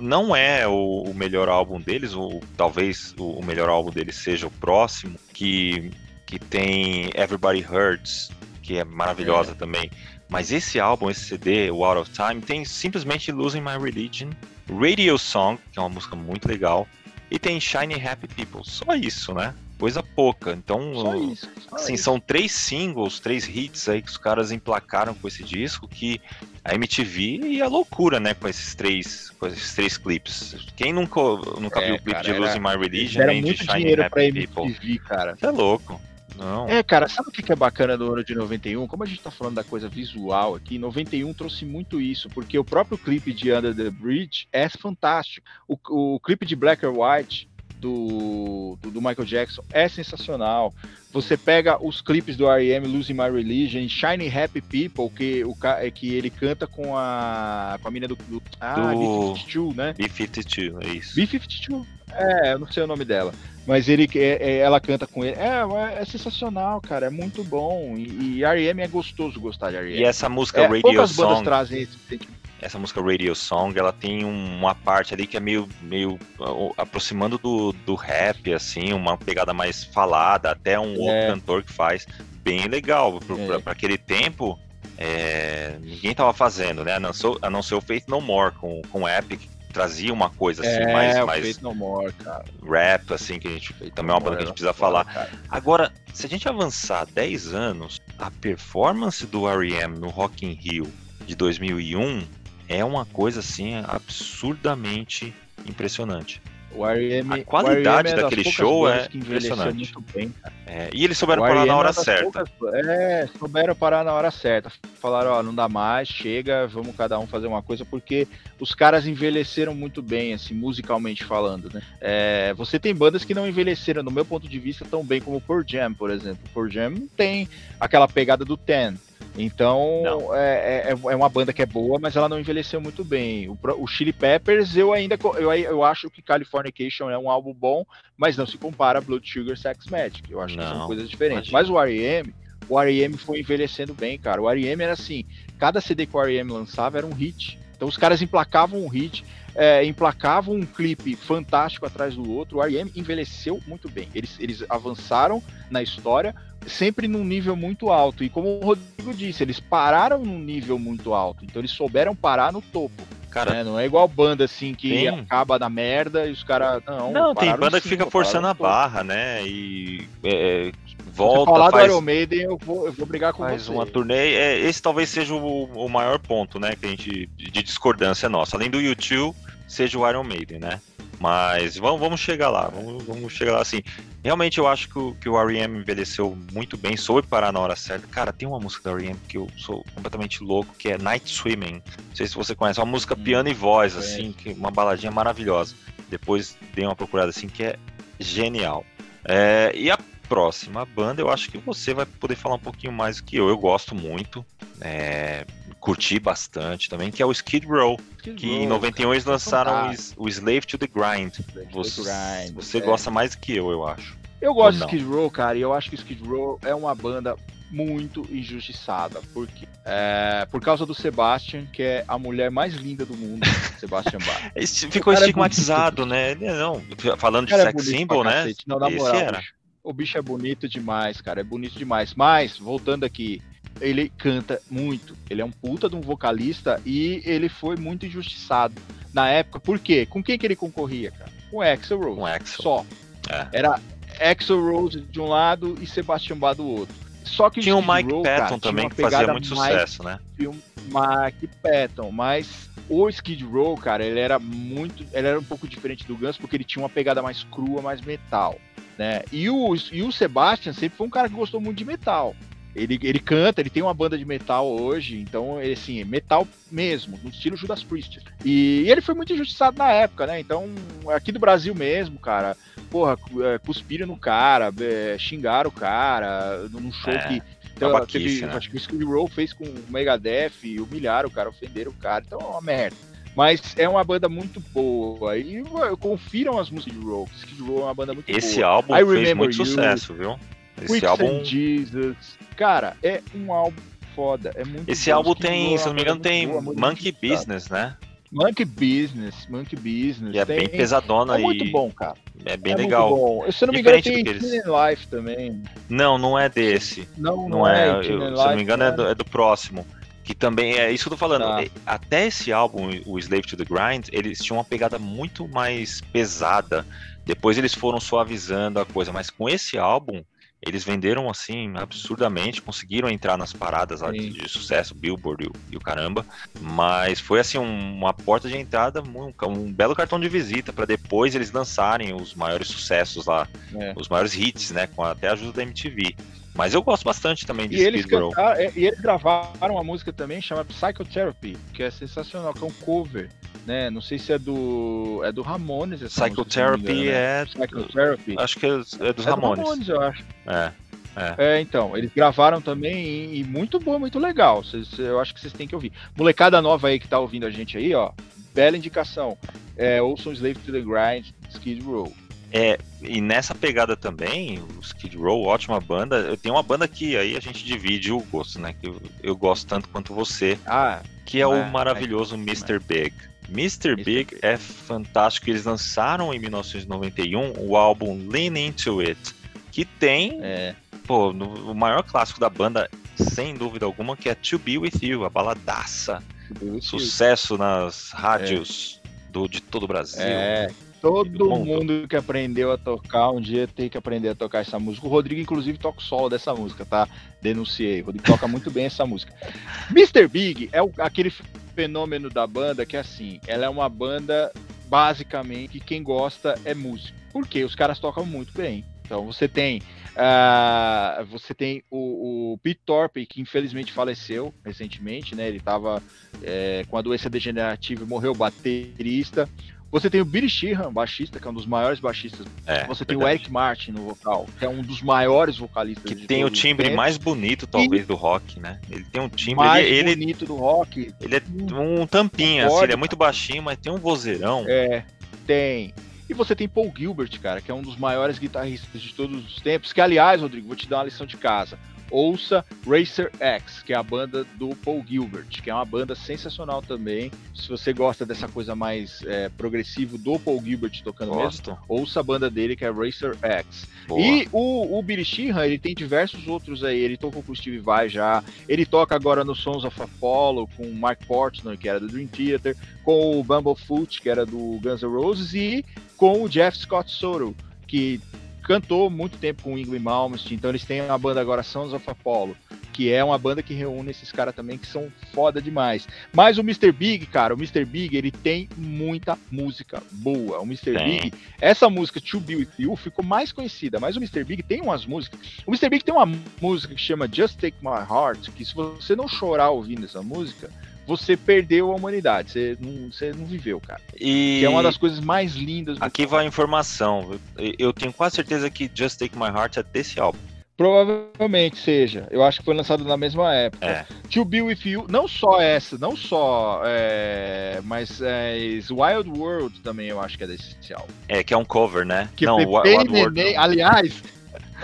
S2: não é o, o, melhor álbum deles, ou talvez o, o, melhor álbum deles seja o próximo, que, que tem Everybody Hurts, que é maravilhosa é. também. Mas esse álbum, esse CD, o Out of Time, tem simplesmente Losing My Religion, Radio Song, que é uma música muito legal, e tem Shiny Happy People. Só isso, né? Coisa pouca. Então, só isso, só assim, isso. são três singles, três hits aí que os caras emplacaram com esse disco que a MTV ia loucura, né, com esses três, com esses três clipes. Quem nunca, nunca é, viu o clipe cara, de Losing My Religion,
S1: nem de Shiny Happy pra People? MTV, cara.
S2: é louco. Não.
S1: É, cara, sabe o que é bacana do ano de 91? Como a gente tá falando da coisa visual aqui, 91 trouxe muito isso, porque o próprio clipe de Under the Bridge é fantástico. O, o clipe de Black or White do, do, do, Michael Jackson é sensacional. Você pega os clipes do R.E.M. Losing My Religion, Shiny Happy People, que, o, é que ele canta com a, com a mina do, do
S2: ah, B-52, né? B-52, é isso.
S1: B-52, é, eu não sei o nome dela. Mas ele, é, é, ela canta com ele. É, é, é sensacional, cara. É muito bom. E, e R.E.M. é gostoso gostar de R.E.M.
S2: E essa música é, Radio poucas Song...
S1: bandas trazem esse
S2: essa música Radio Song, ela tem uma parte ali que é meio, meio aproximando do, do rap, assim, uma pegada mais falada, até um é. outro cantor que faz. Bem legal. É. Para aquele tempo, é, ninguém tava fazendo, né? A não, ser, a não ser o Faith No More com, com Epic, trazia uma coisa assim, é, mais, mais
S1: Faith No More, cara.
S2: rap, assim, que a gente também é uma banda que a gente precisa falar. Cara. Agora, se a gente avançar 10 anos, a performance do R.E.M. no Rock in Rio de 2001 é uma coisa assim absurdamente impressionante.
S1: O R.E.M.
S2: A qualidade é daquele show é impressionante. Bem, é, e eles souberam parar na hora é certa.
S1: Poucas, é, souberam parar na hora certa. Falaram, ó, não dá mais, chega, vamos cada um fazer uma coisa, porque os caras envelheceram muito bem, assim, musicalmente falando, né? É, você tem bandas que não envelheceram, no meu ponto de vista, tão bem como o Pearl Jam, por exemplo. O Pearl Jam não tem aquela pegada do Ten. Então é, é, é, uma banda que é boa, mas ela não envelheceu muito bem. O, o Chili Peppers, eu ainda eu, eu acho que Californication é um álbum bom, mas não se compara a Blood Sugar Sex Magic. Eu acho não, que são coisas diferentes. Mas o R.E.M., o R.E.M. foi envelhecendo bem, cara. O R.E.M. era assim, cada CD que o R.E.M. lançava era um hit. Então os caras emplacavam um hit, é, emplacavam um clipe fantástico atrás do outro. O R.E.M. envelheceu muito bem. Eles, eles avançaram na história, sempre num nível muito alto. E como o Rodrigo disse, eles pararam num nível muito alto. Então eles souberam parar no topo. Cara, né? não é igual banda assim que tem... acaba na merda e os caras. Não,
S2: não tem banda que fica forçando a barra, né? E é, volta. Se falar
S1: faz... do Iron Maiden, eu vou, eu vou brigar com você.
S2: uma turnê. É, esse talvez seja o, o maior ponto, né? Que a gente. de discordância nossa. Além do YouTube, seja o Iron Maiden, né? Mas vamos, vamos chegar lá, vamos, vamos chegar lá assim. Realmente eu acho que o, que o R.E.M. envelheceu muito bem, soube parar na hora certa. Cara, tem uma música do R.E.M. que eu sou completamente louco, que é Night Swimming. Não sei se você conhece, é uma música hum, piano e voz, assim, que uma baladinha maravilhosa. Depois dei uma procurada assim, que é genial. É, e a próxima banda, eu acho que você vai poder falar um pouquinho mais do que eu. Eu gosto muito. É, curti bastante também, que é o Skid Row, Skid que Row, em 91 eles lançaram o Slave to the Grind. Você, grind, você é. gosta mais do que eu, eu acho.
S1: Eu gosto de Skid Row, cara, e eu acho que Skid Row é uma banda muito injustiçada, porque é, por causa do Sebastian, que é a mulher mais linda do mundo, Sebastian Bach.
S2: Ficou é estigmatizado, é né? Não, falando de é sex symbol, né?
S1: Não, na moral, o bicho, o bicho é bonito demais, cara, é bonito demais. Mas, voltando aqui, ele canta muito. Ele é um puta de um vocalista e ele foi muito injustiçado na época. Por quê? Com quem que ele concorria, cara? Com Axel Rose. Com Axel. Só. É. Era Axel Rose de um lado e Sebastian Bach do outro. Só que
S2: tinha o Mike Rowe, Patton cara, também que fazia muito sucesso, né?
S1: Tinha o Mike Patton, mas o Skid Row, cara, ele era muito, ele era um pouco diferente do Guns porque ele tinha uma pegada mais crua, mais metal, né? E o, e o Sebastian sempre foi um cara que gostou muito de metal. Ele, ele canta, ele tem uma banda de metal hoje, então, ele, assim, metal mesmo, no estilo Judas Priest. E, e ele foi muito injustiçado na época, né? Então, aqui do Brasil mesmo, cara, porra, é, cuspiram no cara, é, xingaram o cara, num show é, que. Então, teve, né? Acho que o Skid Row fez com o Megadeth, humilharam o cara, ofenderam o cara, então é uma merda. Mas é uma banda muito boa. E confiram as músicas de Row. Skid Row é uma banda muito
S2: Esse
S1: boa.
S2: álbum fez muito you, sucesso, viu?
S1: Esse Quick álbum. Jesus. Cara, é um álbum foda. É muito
S2: Esse álbum tem, se não me engano, tem boa, Monkey Business, né?
S1: Monkey Business, Monkey Business.
S2: E é
S1: tem...
S2: bem pesadona
S1: é
S2: e...
S1: muito bom, cara.
S2: É bem é legal.
S1: Bom. Se eu não me engano, tem eles... Life também.
S2: Não, não é desse.
S1: Não,
S2: não,
S1: não
S2: é.
S1: é.
S2: Eu, se eu não me engano, é do, é do próximo. Que também é isso que eu tô falando. Tá. Até esse álbum, o Slave to the Grind, eles tinham uma pegada muito mais pesada. Depois eles foram suavizando a coisa, mas com esse álbum, eles venderam assim absurdamente, conseguiram entrar nas paradas lá de, de, sucesso, Billboard e o, e o, caramba, mas foi assim um, uma porta de entrada, um, um belo cartão de visita para depois eles lançarem os maiores sucessos lá, é. os maiores hits, né, com até a ajuda da MTV. Mas eu gosto bastante também de
S1: e eles cantaram, é, E eles gravaram uma música também chamada Psychotherapy, que é sensacional, que é um cover, né? Não sei se é do é do Ramones essa
S2: Psychotherapy
S1: música,
S2: engano, é
S1: né? Psychotherapy.
S2: Acho que é, é dos é Ramones. Do
S1: Ramones, eu acho.
S2: É. É.
S1: é. então, eles gravaram também e, e muito bom, muito legal. Cês, eu acho que vocês têm que ouvir. Molecada nova aí que tá ouvindo a gente aí, ó, bela indicação. É, ouçam Slave to the Grind, Skid Row.
S2: É, e nessa pegada também, o Skid Row, ótima banda. Eu tenho uma banda que aí a gente divide o gosto, né? Que eu, eu gosto tanto quanto você.
S1: Ah,
S2: que é, o maravilhoso é, Mr. Big. Mr. Big é fantástico. Eles lançaram em 1991 o álbum Lean Into It, que tem,
S1: é.
S2: pô, no, o maior clássico da banda, sem dúvida alguma, que é To Be With You, a baladaça. Sucesso nas rádios é. do, de todo o Brasil.
S1: É, Todo mundo que aprendeu a tocar um dia tem que aprender a tocar essa música. O Rodrigo, inclusive, toca o solo dessa música, tá? Denunciei. O Rodrigo toca muito bem essa música. Mr. Big é o, aquele fenômeno da banda que, assim, ela é uma banda, basicamente, que quem gosta é músico. Porque os caras tocam muito bem. Então você tem uh, você tem o, o Pete que infelizmente faleceu recentemente, né? Ele estava é, com a doença degenerativa e morreu baterista. Você tem o Billy Sheehan, baixista, que é um dos maiores baixistas.
S2: É,
S1: você tem
S2: verdade.
S1: o Eric Martin no vocal, que é um dos maiores vocalistas.
S2: Que tem o timbre mais bonito, talvez, e... do rock, né? Ele tem um timbre.
S1: Mais
S2: ele,
S1: bonito do rock.
S2: Ele é um tampinha, assim, ele é muito baixinho, mas tem um vozeirão.
S1: É, tem. E você tem Paul Gilbert, cara, que é um dos maiores guitarristas de todos os tempos. Que, aliás, Rodrigo, vou te dar uma lição de casa ouça Racer X, que é a banda do Paul Gilbert, que é uma banda sensacional também. Se você gosta dessa coisa mais é, progressivo do Paul Gilbert tocando
S2: Gosto.
S1: mesmo, ouça a banda dele, que é Racer X.
S2: Boa.
S1: E o, o Billy Sheehan, ele tem diversos outros aí. Ele tocou com o Steve Vai já. Ele toca agora no Sons of Apollo com o Mark Portnoy, que era do Dream Theater, com o Bumblefoot, que era do Guns N' Roses, e com o Jeff Scott Soto, que cantou muito tempo com o Ingrid Malmsteen, então eles têm uma banda agora, Sons of Apollo, que é uma banda que reúne esses caras também que são foda demais. Mas o Mr. Big, cara, o Mr. Big, ele tem muita música boa. O Mr.
S2: Tem.
S1: Big, essa música To Be With You ficou mais conhecida, mas o Mr. Big tem umas músicas. O Mr. Big tem uma música que chama Just Take My Heart, que se você não chorar ouvindo essa música, você perdeu a humanidade, você não, você não viveu, cara.
S2: E
S1: Que é uma das coisas mais lindas do
S2: aqui vai a informação. Eu, tenho quase certeza que Just Take My Heart é desse álbum.
S1: Provavelmente seja. Eu acho que foi lançado na mesma época.
S2: É.
S1: To Be With You, não só essa, não só, é, mas é, Wild World também eu acho que é desse álbum.
S2: É, que é um cover, né?
S1: Que
S2: não,
S1: Pepe
S2: Wild World. Não.
S1: aliás,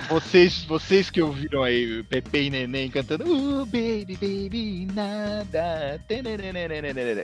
S1: vocês, vocês que ouviram aí Pepe e Neném cantando uh, Baby, Baby, nada.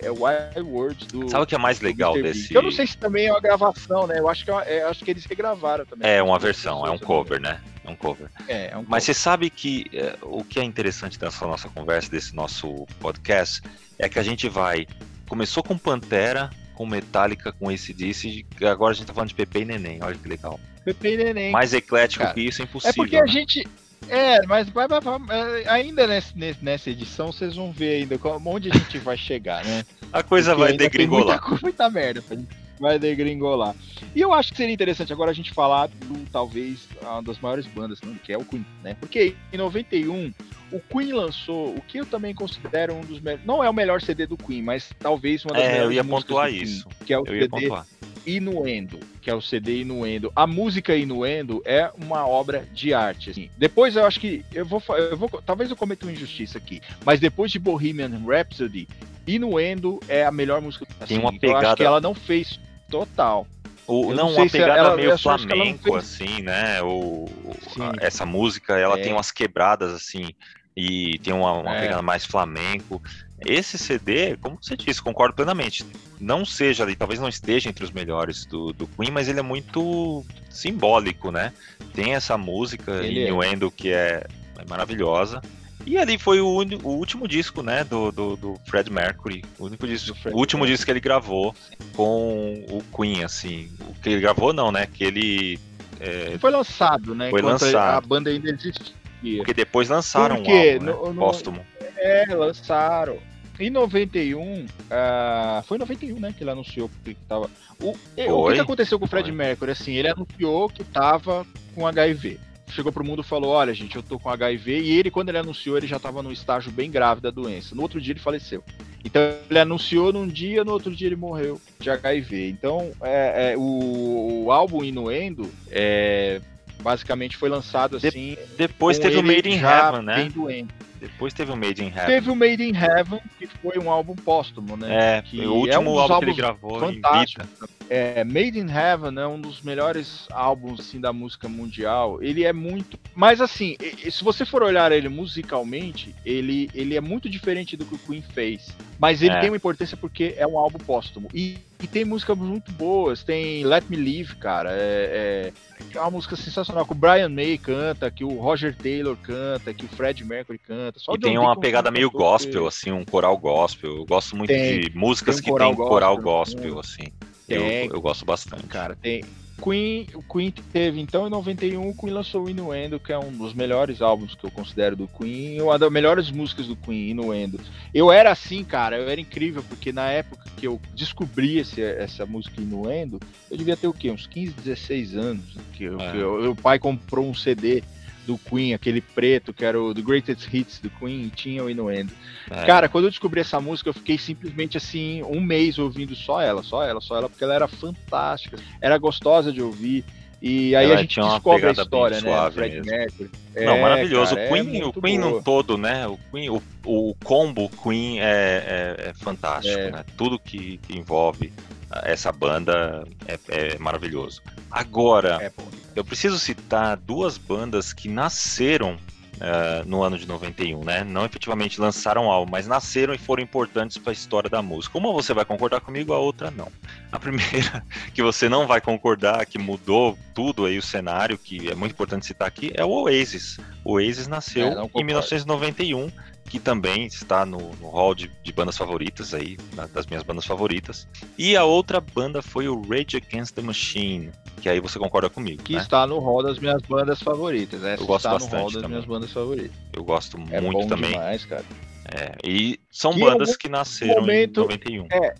S1: É Wild World do.
S2: Sabe o que é mais legal desse.
S1: Eu não sei se também é uma gravação, né? Eu acho que, é, eu acho que eles regravaram também.
S2: É uma versão, é um cover, né? É um cover.
S1: É, é um
S2: Mas você sabe que é, o que é interessante dessa nossa conversa, desse nosso podcast, é que a gente vai. Começou com Pantera, com Metallica, com esse DC, e agora a gente tá falando de Pepe e Neném, olha que legal.
S1: Pepe e Neném.
S2: Mais eclético
S1: Cara,
S2: que isso é impossível.
S1: É porque a
S2: né?
S1: gente. É, mas vai, vai, vai, é, ainda nesse- nessa edição vocês vão ver ainda onde a gente vai chegar, né?
S2: A coisa
S1: Porque
S2: vai degringolar.
S1: Muita, muita merda, pra gente- vai degringolar. E eu acho que seria interessante agora a gente falar do talvez uma das maiores bandas, né, que é o Queen, né? Porque em 91 o Queen lançou o que eu também considero um dos melhores, não é o melhor CD do Queen, mas talvez uma das
S2: É, eu
S1: melhores
S2: ia
S1: músicas
S2: pontuar
S1: do Queen,
S2: isso.
S1: que é o
S2: Eu ia
S1: CD. Inuendo, que é o CD Inuendo. A música Inuendo é uma obra de arte. Assim. Depois eu acho que eu vou, eu vou, talvez eu cometa uma injustiça aqui, mas depois de Bohemian Rhapsody, Inuendo é a melhor música.
S2: Assim, Tem uma pegada.
S1: Eu acho que ela não fez total.
S2: O, não, uma pegada ela, meio flamenco, assim, né? O, a, essa música, ela é. tem umas quebradas, assim, e tem uma, uma é. pegada mais flamenco. Esse CD, como você disse, concordo plenamente. Não seja ali, talvez não esteja entre os melhores do, do Queen, mas ele é muito simbólico, né? Tem essa música, ele Innuendo, é. que é, é maravilhosa. E ali foi o, o último disco, né, do, do, do, Fred Mercury. O único disco, o último disco que ele gravou com o Queen, assim. O que ele gravou, não, né? Que ele.
S1: É, foi lançado, né?
S2: Foi lançado.
S1: A banda ainda
S2: Porque depois lançaram Por um álbum, né, póstumo.
S1: É, lançaram. Em 91, uh, ah, foi em 91, né, que ele anunciou que tava. O, o que, aconteceu com o Fred foi. Mercury? Assim, ele anunciou que tava com HIV chegou pro mundo e falou: Olha, gente, eu tô com HIV. E ele, quando ele anunciou, ele já estava num estágio bem grave da doença. No outro dia ele faleceu. Então ele anunciou num dia, no outro dia ele morreu de HIV. Então é, é, o, o, álbum Inuendo é, basicamente foi lançado assim.
S2: De, depois teve o Made in Heaven, né? Doente. Depois teve o Made in Heaven.
S1: Teve o Made in Heaven, que foi um álbum póstumo, né?
S2: É, que o último é um álbum que ele gravou
S1: fantástico. É, Made in Heaven é um dos melhores álbuns assim da música mundial. Ele é muito, mas assim, se você for olhar ele musicalmente, ele, ele é muito diferente do que o Queen fez. Mas ele é. tem uma importância porque é um álbum póstumo. E, e, tem músicas muito boas. Tem Let Me Live, cara. É, é, é, uma música sensacional. Que o Brian May canta, que o Roger Taylor canta, que o Fred Mercury canta.
S2: Só e tem uma pegada meio gospel, que... assim, um coral gospel. Eu gosto muito tem, de músicas tem um que tem coral gospel, gospel assim. Eu, eu gosto bastante.
S1: Cara, tem, Queen, o Queen teve, então, em 91, o Queen lançou o Inuendo, que é um dos melhores álbuns que eu considero do Queen, uma das melhores músicas do Queen, Inuendo. Eu era assim, cara, eu era incrível, porque na época que eu descobri esse, essa música Inuendo, eu devia ter o quê? Uns 15, 16 anos. Que, é. que eu, o pai comprou um CD do Queen, aquele preto, que era o The Greatest Hits do Queen, e tinha o Inuendo. É. Cara, quando eu descobri essa música, eu fiquei simplesmente assim, um mês ouvindo só ela, só ela, só ela, porque ela era fantástica, era gostosa de ouvir. E aí ela a gente descobre a história, né? Fred Mercury.
S2: Não, é, maravilhoso. Cara, o Queen, é o Queen no todo, né? O, Queen, o, o combo Queen é, é, é fantástico, é. né? Tudo que, que envolve essa banda é, é maravilhoso. Agora, é eu preciso citar duas bandas que nasceram uh, no ano de 91, né? Não efetivamente lançaram álbum, mas nasceram e foram importantes para a história da música. Uma você vai concordar comigo, a outra não. A primeira que você não vai concordar, que mudou tudo aí o cenário, que é muito importante citar aqui, é o Oasis. O Oasis nasceu é, em 1991 que também está no, no hall de, de, bandas favoritas aí, das minhas bandas favoritas. E a outra banda foi o Rage Against the Machine, que aí você concorda comigo,
S1: Que
S2: né?
S1: está no hall das minhas bandas favoritas, né?
S2: Eu gosto
S1: está
S2: bastante
S1: no hall das
S2: também.
S1: minhas bandas favoritas.
S2: Eu gosto é muito também.
S1: Demais, cara.
S2: É, e são que bandas que nasceram momento, em 91.
S1: É,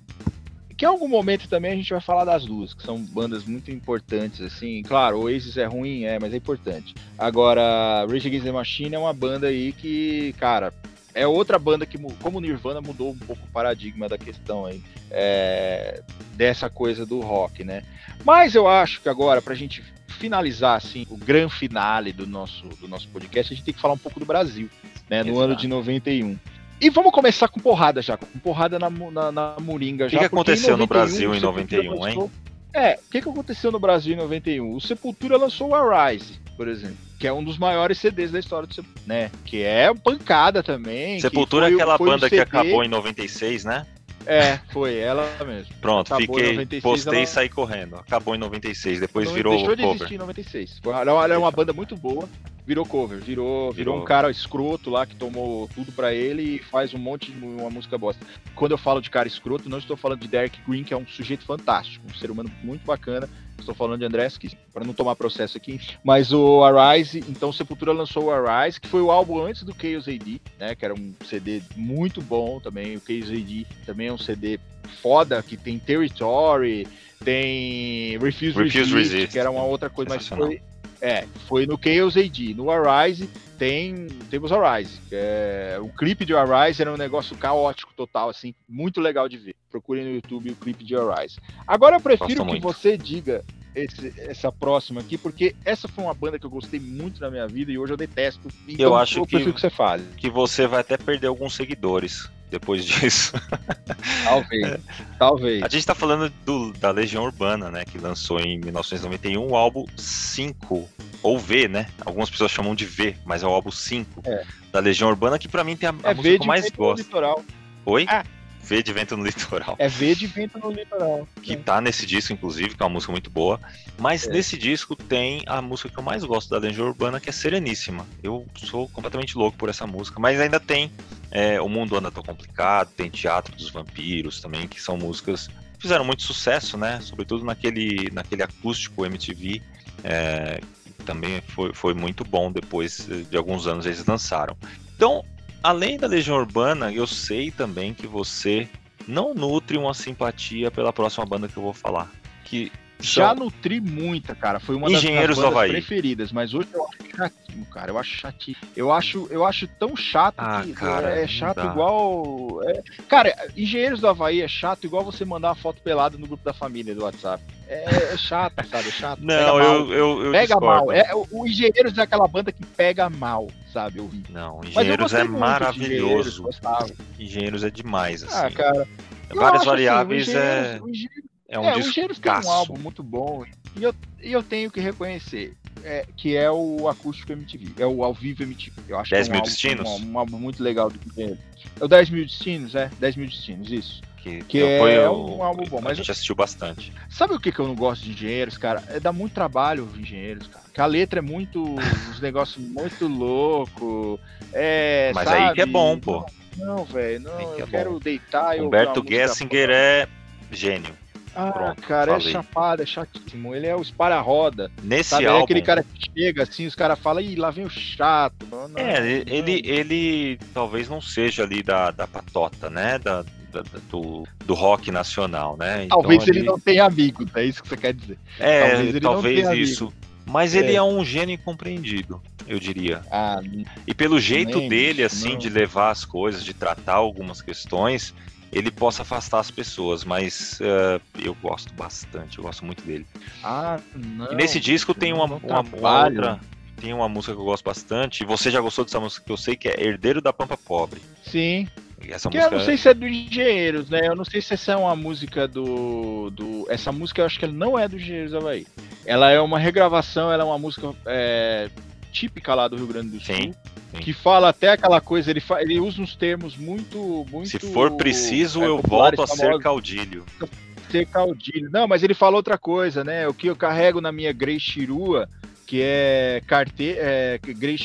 S1: que em algum momento também a gente vai falar das duas, que são bandas muito importantes, assim. Claro, o Oasis é ruim, é, mas é importante. Agora, Rage Against the Machine é uma banda aí que, cara, é outra banda que, como Nirvana, mudou um pouco o paradigma da questão aí, é, dessa coisa do rock, né? Mas eu acho que agora, pra gente finalizar, assim, o grande finale do nosso, do nosso podcast, a gente tem que falar um pouco do Brasil, né? No Exato. ano de 91. E vamos começar com porrada já, com porrada na, na, na Moringa já.
S2: O que, que aconteceu 91, no Brasil em 91, lançou, hein?
S1: É, o que, que aconteceu no Brasil em 91? O Sepultura lançou o Arise, por exemplo que é um dos maiores CDs da história do Sepultura, né? Que é pancada também.
S2: Sepultura é aquela banda que acabou em 96, né?
S1: É, foi ela mesmo.
S2: Pronto, acabou fiquei, 96, postei ela... e saí correndo. Acabou em 96, depois virou
S1: deixou de cover. existir em 96. Ela era uma banda muito boa, virou cover, virou, virou, virou um cara escroto lá que tomou tudo para ele e faz um monte de uma música bosta. Quando eu falo de cara escroto, não estou falando de Derek Green, que é um sujeito fantástico, um ser humano muito bacana, Estou falando de André Esquis, para não tomar processo aqui. Mas o Arise, então Sepultura lançou o Arise, que foi o álbum antes do Chaos AD, né? Que era um CD muito bom também. O Chaos AD também é um CD foda, que tem Territory, tem Refuse, Refuse Resist, Resist, que era uma outra coisa, mas foi é, foi no Chaos AD. No Arise tem temos Arise. É, o clipe de Arise era um negócio caótico total, assim, muito legal de ver. Procurem no YouTube o clipe de Arise. Agora eu prefiro que você diga esse, essa próxima aqui, porque essa foi uma banda que eu gostei muito na minha vida e hoje eu detesto.
S2: Então eu acho eu que, que você fale. Que você vai até perder alguns seguidores depois disso.
S1: Talvez, talvez.
S2: A gente tá falando do, da Legião Urbana, né, que lançou em 1991 o álbum 5, ou V, né? Algumas pessoas chamam de V, mas é o álbum 5 é. da Legião Urbana, que para mim tem a, a é música que eu mais gosto. Oi? Ah. V de Vento no Litoral.
S1: É V de Vento no Litoral.
S2: Que é. tá nesse disco, inclusive, que é uma música muito boa. Mas é. nesse disco tem a música que eu mais gosto da Legião Urbana, que é Sereníssima. Eu sou completamente louco por essa música. Mas ainda tem é, O Mundo Anda Tão Complicado, tem Teatro dos Vampiros também, que são músicas que fizeram muito sucesso, né? Sobretudo naquele, naquele acústico MTV. É, também foi, foi muito bom depois de alguns anos eles lançaram. Então, Além da Legião Urbana, eu sei também que você não nutre uma simpatia pela próxima banda que eu vou falar. Que
S1: já nutri muita, cara. Foi uma
S2: Engenheiros das minhas
S1: preferidas, mas hoje eu acho chatinho, cara. Eu acho chatinho. Eu acho, eu acho tão chato
S2: ah,
S1: que
S2: cara,
S1: é, chato igual. É... Cara, Engenheiros do Havaí é chato igual você mandar uma foto pelada no grupo da família do WhatsApp. É, é chato, sabe? É chato.
S2: Não, eu, eu, eu,
S1: Pega
S2: discordo.
S1: mal. É, o Engenheiros é aquela banda que pega mal, sabe? Eu
S2: Não, Engenheiros é maravilhoso. Engenheiros, Engenheiros é demais, ah, assim. Ah, cara. Várias assim, variáveis assim, é. É um é, disco. Engenheiros
S1: tem um álbum muito bom. E eu, e eu tenho que reconhecer. É, que é o acústico MTV, é o ao vivo MTV. Eu acho
S2: 10
S1: é
S2: um mil álbum, destinos?
S1: Um, um, álbum muito legal do Engenheiros. É o 10 mil destinos, é? 10 mil destinos, isso.
S2: Que, que é um álbum bom. Mas a gente assistiu bastante.
S1: Sabe o que, que eu não gosto de engenheiros, cara? É dar muito trabalho engenheiros, cara. Que a letra é muito. os negócios muito louco. É,
S2: mas
S1: sabe?
S2: aí que é bom, pô.
S1: Não, velho, não. eu é quero bom. deitar.
S2: Humberto Gessinger é gênio.
S1: Ah, Pronto, cara, é falei. é chapado, é chatíssimo. Ele é o espara-roda.
S2: Nesse
S1: sabe?
S2: álbum...
S1: É aquele cara que chega assim, os caras falam, ih, lá vem o chato. Não,
S2: não, é, ele, não. ele talvez não seja ali da, da patota, né? Da, da, do, do rock nacional, né?
S1: Então, talvez ele... ele não tenha amigos, é isso que você quer dizer.
S2: É, talvez, talvez isso. Mas ele é. é um gênio incompreendido, eu diria.
S1: Ah,
S2: e pelo jeito dele, assim, de levar as coisas, de tratar algumas questões, ele possa afastar as pessoas, mas uh, eu gosto bastante, eu gosto muito dele.
S1: Ah, não.
S2: E nesse disco tem uma, uma, uma, outra. Tem uma música que eu gosto bastante. E você já gostou dessa música que eu sei que é Herdeiro da Pampa Pobre.
S1: Sim.
S2: E essa
S1: que
S2: música...
S1: eu não sei se é do Engenheiros, né? Eu não sei se essa é uma música do. do... Essa música eu acho que ela não é do Engenheiros Havaí. Ela é uma regravação, ela é uma música é, típica lá do Rio Grande do Sul. Sim. Sim. que fala até aquela coisa, ele, fa... ele usa uns termos muito, muito.
S2: Se for preciso, é, eu volto a ser caudilho.
S1: Ser caudilho. Não, mas ele fala outra coisa, né? O que eu carrego na minha Grey Chirua, que é carteira. É, Grey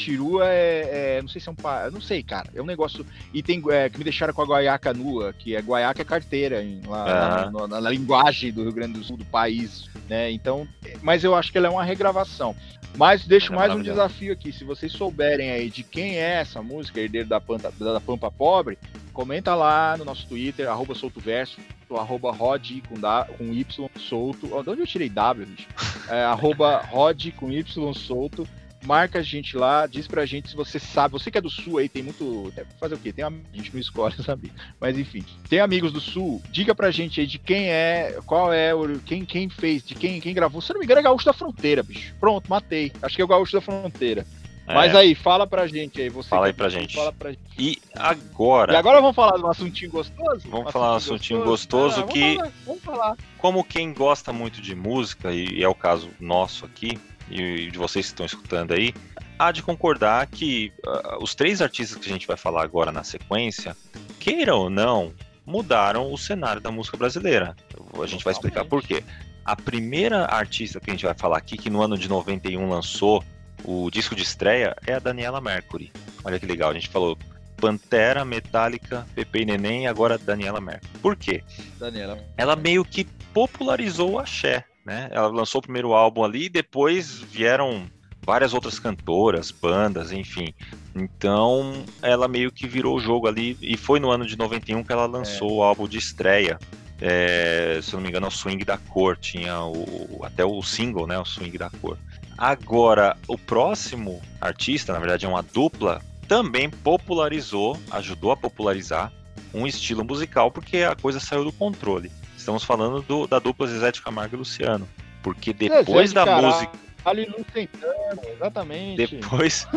S1: é, é, Não sei se é um. Não sei, cara. É um negócio. E tem é, que me deixaram com a guaiaca nua, que é guaiaca é carteira, em, lá, na, na, na, linguagem do Rio Grande do Sul, do país. Né? Então. Mas eu acho que ela é uma regravação. Mas deixo é mais um desafio aqui. Se vocês souberem aí de quem é essa música, Herdeiro da Pampa, da Pampa Pobre, comenta lá no nosso Twitter, arroba soltoverso, arroba rod com, da, com Y solto. De onde eu tirei W, bicho? É, arroba rod com Y solto marca a gente lá, diz pra gente se você sabe. Você que é do sul aí, tem muito. Fazer o quê? Tem a gente não escolhe, sabe? Mas enfim, tem amigos do sul, diga pra gente aí de quem é, qual é, quem, quem fez, de quem, quem gravou. Se não me engano, é Gaúcho da Fronteira, bicho. Pronto, matei. Acho que é o Gaúcho da Fronteira. É. Mas aí, fala pra gente aí. Você
S2: fala aí pra gente. Fala pra gente. E agora?
S1: E agora vamos falar de um assuntinho gostoso?
S2: Vamos um falar de um assuntinho gostoso, gostoso ah, que,
S1: vamos falar, vamos falar.
S2: como quem gosta muito de música, e é o caso nosso aqui, e de vocês que estão escutando aí, há de concordar que uh, os três artistas que a gente vai falar agora na sequência, queiram ou não, mudaram o cenário da música brasileira. A gente vai explicar por quê. A primeira artista que a gente vai falar aqui, que no ano de 91 lançou o disco de estreia, é a Daniela Mercury. Olha que legal, a gente falou Pantera, Metallica, Pepe e Neném e agora Daniela Mercury. Por quê?
S1: Daniela.
S2: Ela meio que popularizou o axé né? Ela lançou o primeiro álbum ali e depois vieram várias outras cantoras, bandas, enfim. Então, ela meio que virou o jogo ali e foi no ano de 91 que ela lançou é. o álbum de estreia. É, se eu não me engano, é o Swing da Cor, tinha o, até o single, né, o Swing da Cor. Agora, o próximo artista, na verdade é uma dupla, também popularizou, ajudou a popularizar um estilo musical porque a coisa saiu do controle. Estamos falando do, da dupla Zezé de Camargo e Luciano. Porque depois da caralho, música.
S1: Ali Lucentano, exatamente.
S2: Depois,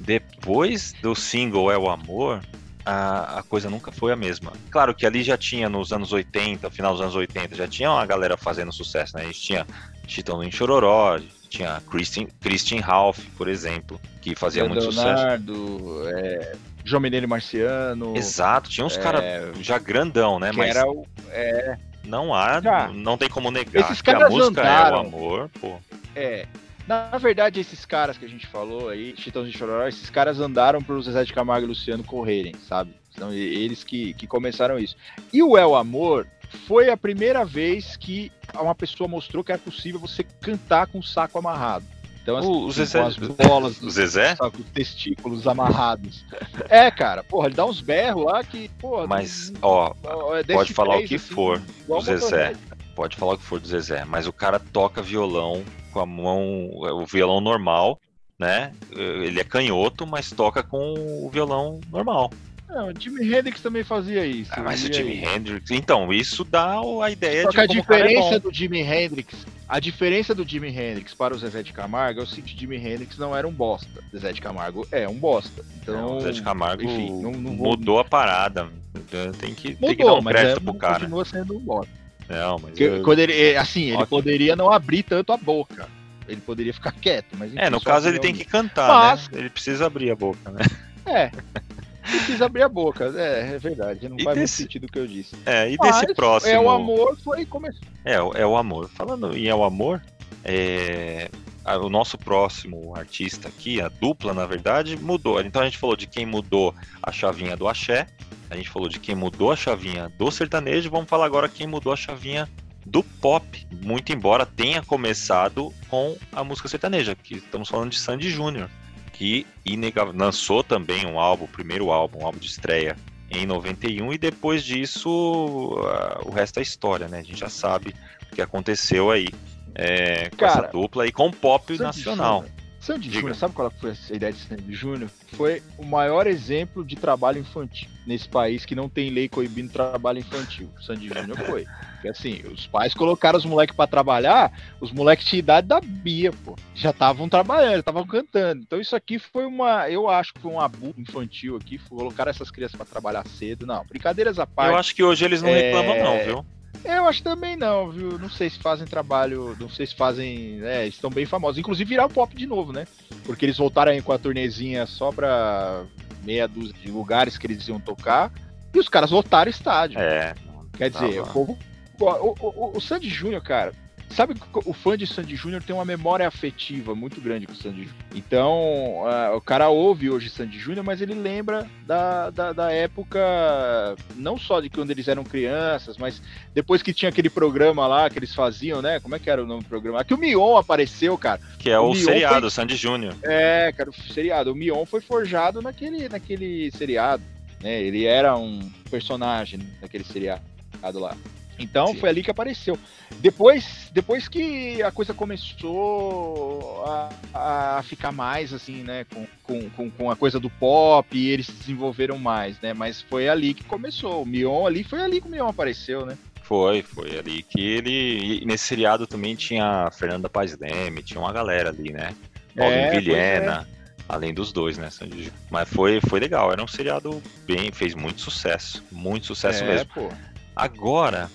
S2: depois do single É o Amor, a, a coisa nunca foi a mesma. Claro que ali já tinha nos anos 80, final dos anos 80, já tinha uma galera fazendo sucesso, né? A gente tinha Chitão em Chororó, tinha Christian, Christian Ralph, por exemplo, que fazia muito
S1: Leonardo, sucesso. É, João Mineiro Marciano.
S2: Exato, tinha uns é, caras já grandão, né?
S1: Mas era o, é,
S2: não há, já. não tem como negar Esses que a música andaram, é o amor, pô.
S1: É, na verdade, esses caras que a gente falou aí, Chitãos de Chororó, esses caras andaram para o Zezé de Camargo e Luciano correrem, sabe? São eles que, que começaram isso. E o El Amor foi a primeira vez que uma pessoa mostrou que era possível você cantar com o saco amarrado.
S2: Então, assim, o Zezé,
S1: com as bolas
S2: o Zezé?
S1: com os testículos amarrados. É, cara, porra, ele dá uns berros lá que, porra.
S2: Mas, ó, é pode falar o que assim, for do Zezé. Pode falar o que for do Zezé, mas o cara toca violão com a mão, o violão normal, né? Ele é canhoto, mas toca com o violão normal.
S1: Não, o Jimi Hendrix também fazia isso.
S2: Ah, mas o Jimi Hendrix. Então, isso dá a ideia
S1: Só
S2: de
S1: que a é diferença é do Jimi Hendrix. A diferença do Jimi Hendrix para o Zezé de Camargo é o seguinte: Jimi Hendrix não era um bosta. Zezé de Camargo é um bosta. Então,
S2: o Zezé de Camargo enfim, não, não vou... mudou a parada. Tem que,
S1: mudou,
S2: tem que dar um crédito
S1: é,
S2: pro cara.
S1: continua sendo um bosta.
S2: Não, mas.
S1: eu... Quando ele, é, assim, ele poderia não abrir tanto a boca. Ele poderia ficar quieto, mas.
S2: Enfim, é, no caso ele tem que cantar, né? mas... né? Ele precisa abrir a boca, né?
S1: É. Precisa abrir a boca, é, é verdade, não e faz desse... muito sentido o que eu disse.
S2: É, e Mas desse próximo. É
S1: o amor, foi começou.
S2: É, é o amor. Falando em é o amor, é... o nosso próximo artista aqui, a dupla, na verdade, mudou. Então a gente falou de quem mudou a chavinha do axé, a gente falou de quem mudou a chavinha do sertanejo, vamos falar agora quem mudou a chavinha do pop, muito embora tenha começado com a música sertaneja, que estamos falando de Sandy Júnior que inegável, lançou também um álbum, o primeiro álbum, um álbum de estreia em 91 e depois disso uh, o resto é história, né? A gente já sabe o que aconteceu aí é, com Cara, essa dupla e com pop Sandy nacional.
S1: Júnior. Sandy Júnior, sabe qual foi a ideia de Sandy Júnior? Foi o maior exemplo de trabalho infantil nesse país que não tem lei coibindo trabalho infantil. Sandy Júnior foi. Porque assim, os pais colocaram os moleques para trabalhar, os moleques tinham idade da Bia, pô. Já estavam trabalhando, estavam cantando. Então isso aqui foi uma, eu acho que foi um abuso infantil aqui, colocar essas crianças para trabalhar cedo. Não, brincadeiras à parte.
S2: Eu acho que hoje eles não é... reclamam não, viu?
S1: Eu acho também não, viu? Não sei se fazem trabalho, não sei se fazem, é, estão bem famosos. Inclusive virar o pop de novo, né? Porque eles voltaram aí com a turnezinha só pra meia dúzia de lugares que eles iam tocar e os caras lotaram estádio.
S2: É.
S1: Quer dizer, o povo o, o, o Sandy Júnior, cara, sabe que o fã de Sandy Júnior tem uma memória afetiva muito grande com o Sandy Júnior. Então, uh, o cara ouve hoje Sandy Júnior, mas ele lembra da, da, da, época, não só de quando eles eram crianças, mas depois que tinha aquele programa lá que eles faziam, né? Como é que era o nome do programa? Aqui o Mion apareceu, cara.
S2: Que é o, o seriado, foi... Sandy Júnior.
S1: É, cara, o seriado. O Mion foi forjado naquele, naquele seriado. Né? Ele era um personagem naquele seriado lá. Então Sim. foi ali que apareceu. Depois, depois que a coisa começou a, a ficar mais assim, né, com, com, com a coisa do pop, e eles se desenvolveram mais, né? Mas foi ali que começou. O Mion ali foi ali que o Mion apareceu, né?
S2: Foi, foi ali que ele. E nesse seriado também tinha a Fernanda Paz Leme, tinha uma galera ali, né? Paulo é, Vilhena, é. além dos dois, né? Mas foi, foi legal, era um seriado bem, fez muito sucesso, muito sucesso é, mesmo. Pô. Agora,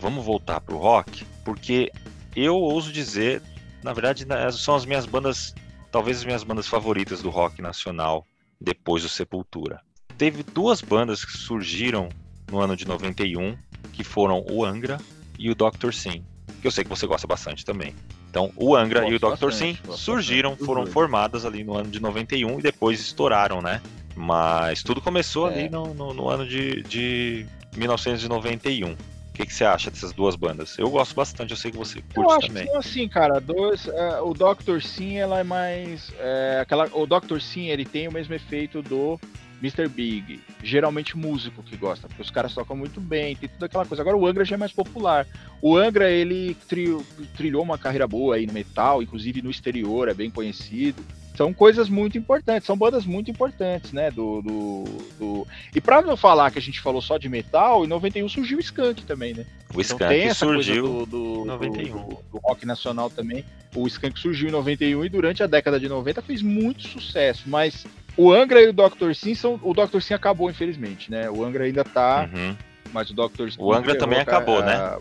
S2: vamos voltar pro rock, porque eu ouso dizer, na verdade, são as minhas bandas, talvez as minhas bandas favoritas do rock nacional depois do Sepultura. Teve duas bandas que surgiram no ano de 91, que foram o Angra e o Dr. Sim, que eu sei que você gosta bastante também. Então, o Angra e o Dr. Sim surgiram, foram formadas ali no ano de 91 e depois estouraram, né? Mas tudo começou é. ali no, no, no, ano de, de 1991 que, que você acha dessas duas bandas? Eu gosto bastante, eu sei que você curte eu acho também.
S1: Que, assim, cara, dois, é, o Dr. Sim, ela é mais. É, aquela, o Dr. Sim, ele tem o mesmo efeito do Mr. Big. Geralmente músico que gosta, porque os caras tocam muito bem, tem tudo aquela coisa. Agora o Angra já é mais popular. O Angra, ele trilhou uma carreira boa aí no metal, inclusive no exterior, é bem conhecido são coisas muito importantes, são bandas muito importantes, né? Do, do, do... E pra não falar que a gente falou só de metal, em 91 surgiu o Skank também, né?
S2: O então, Skank então, surgiu do, do, 91.
S1: Do, do, rock nacional também. O Skank surgiu em 91 e durante a década de 90 fez muito sucesso, mas O Angra e o Dr. Sim são. O Dr. Sim acabou, infelizmente, né? O Angra ainda tá.
S2: Uhum.
S1: Mas o Dr. Sim.
S2: O Angra também acabou,
S1: a-
S2: né?
S1: a-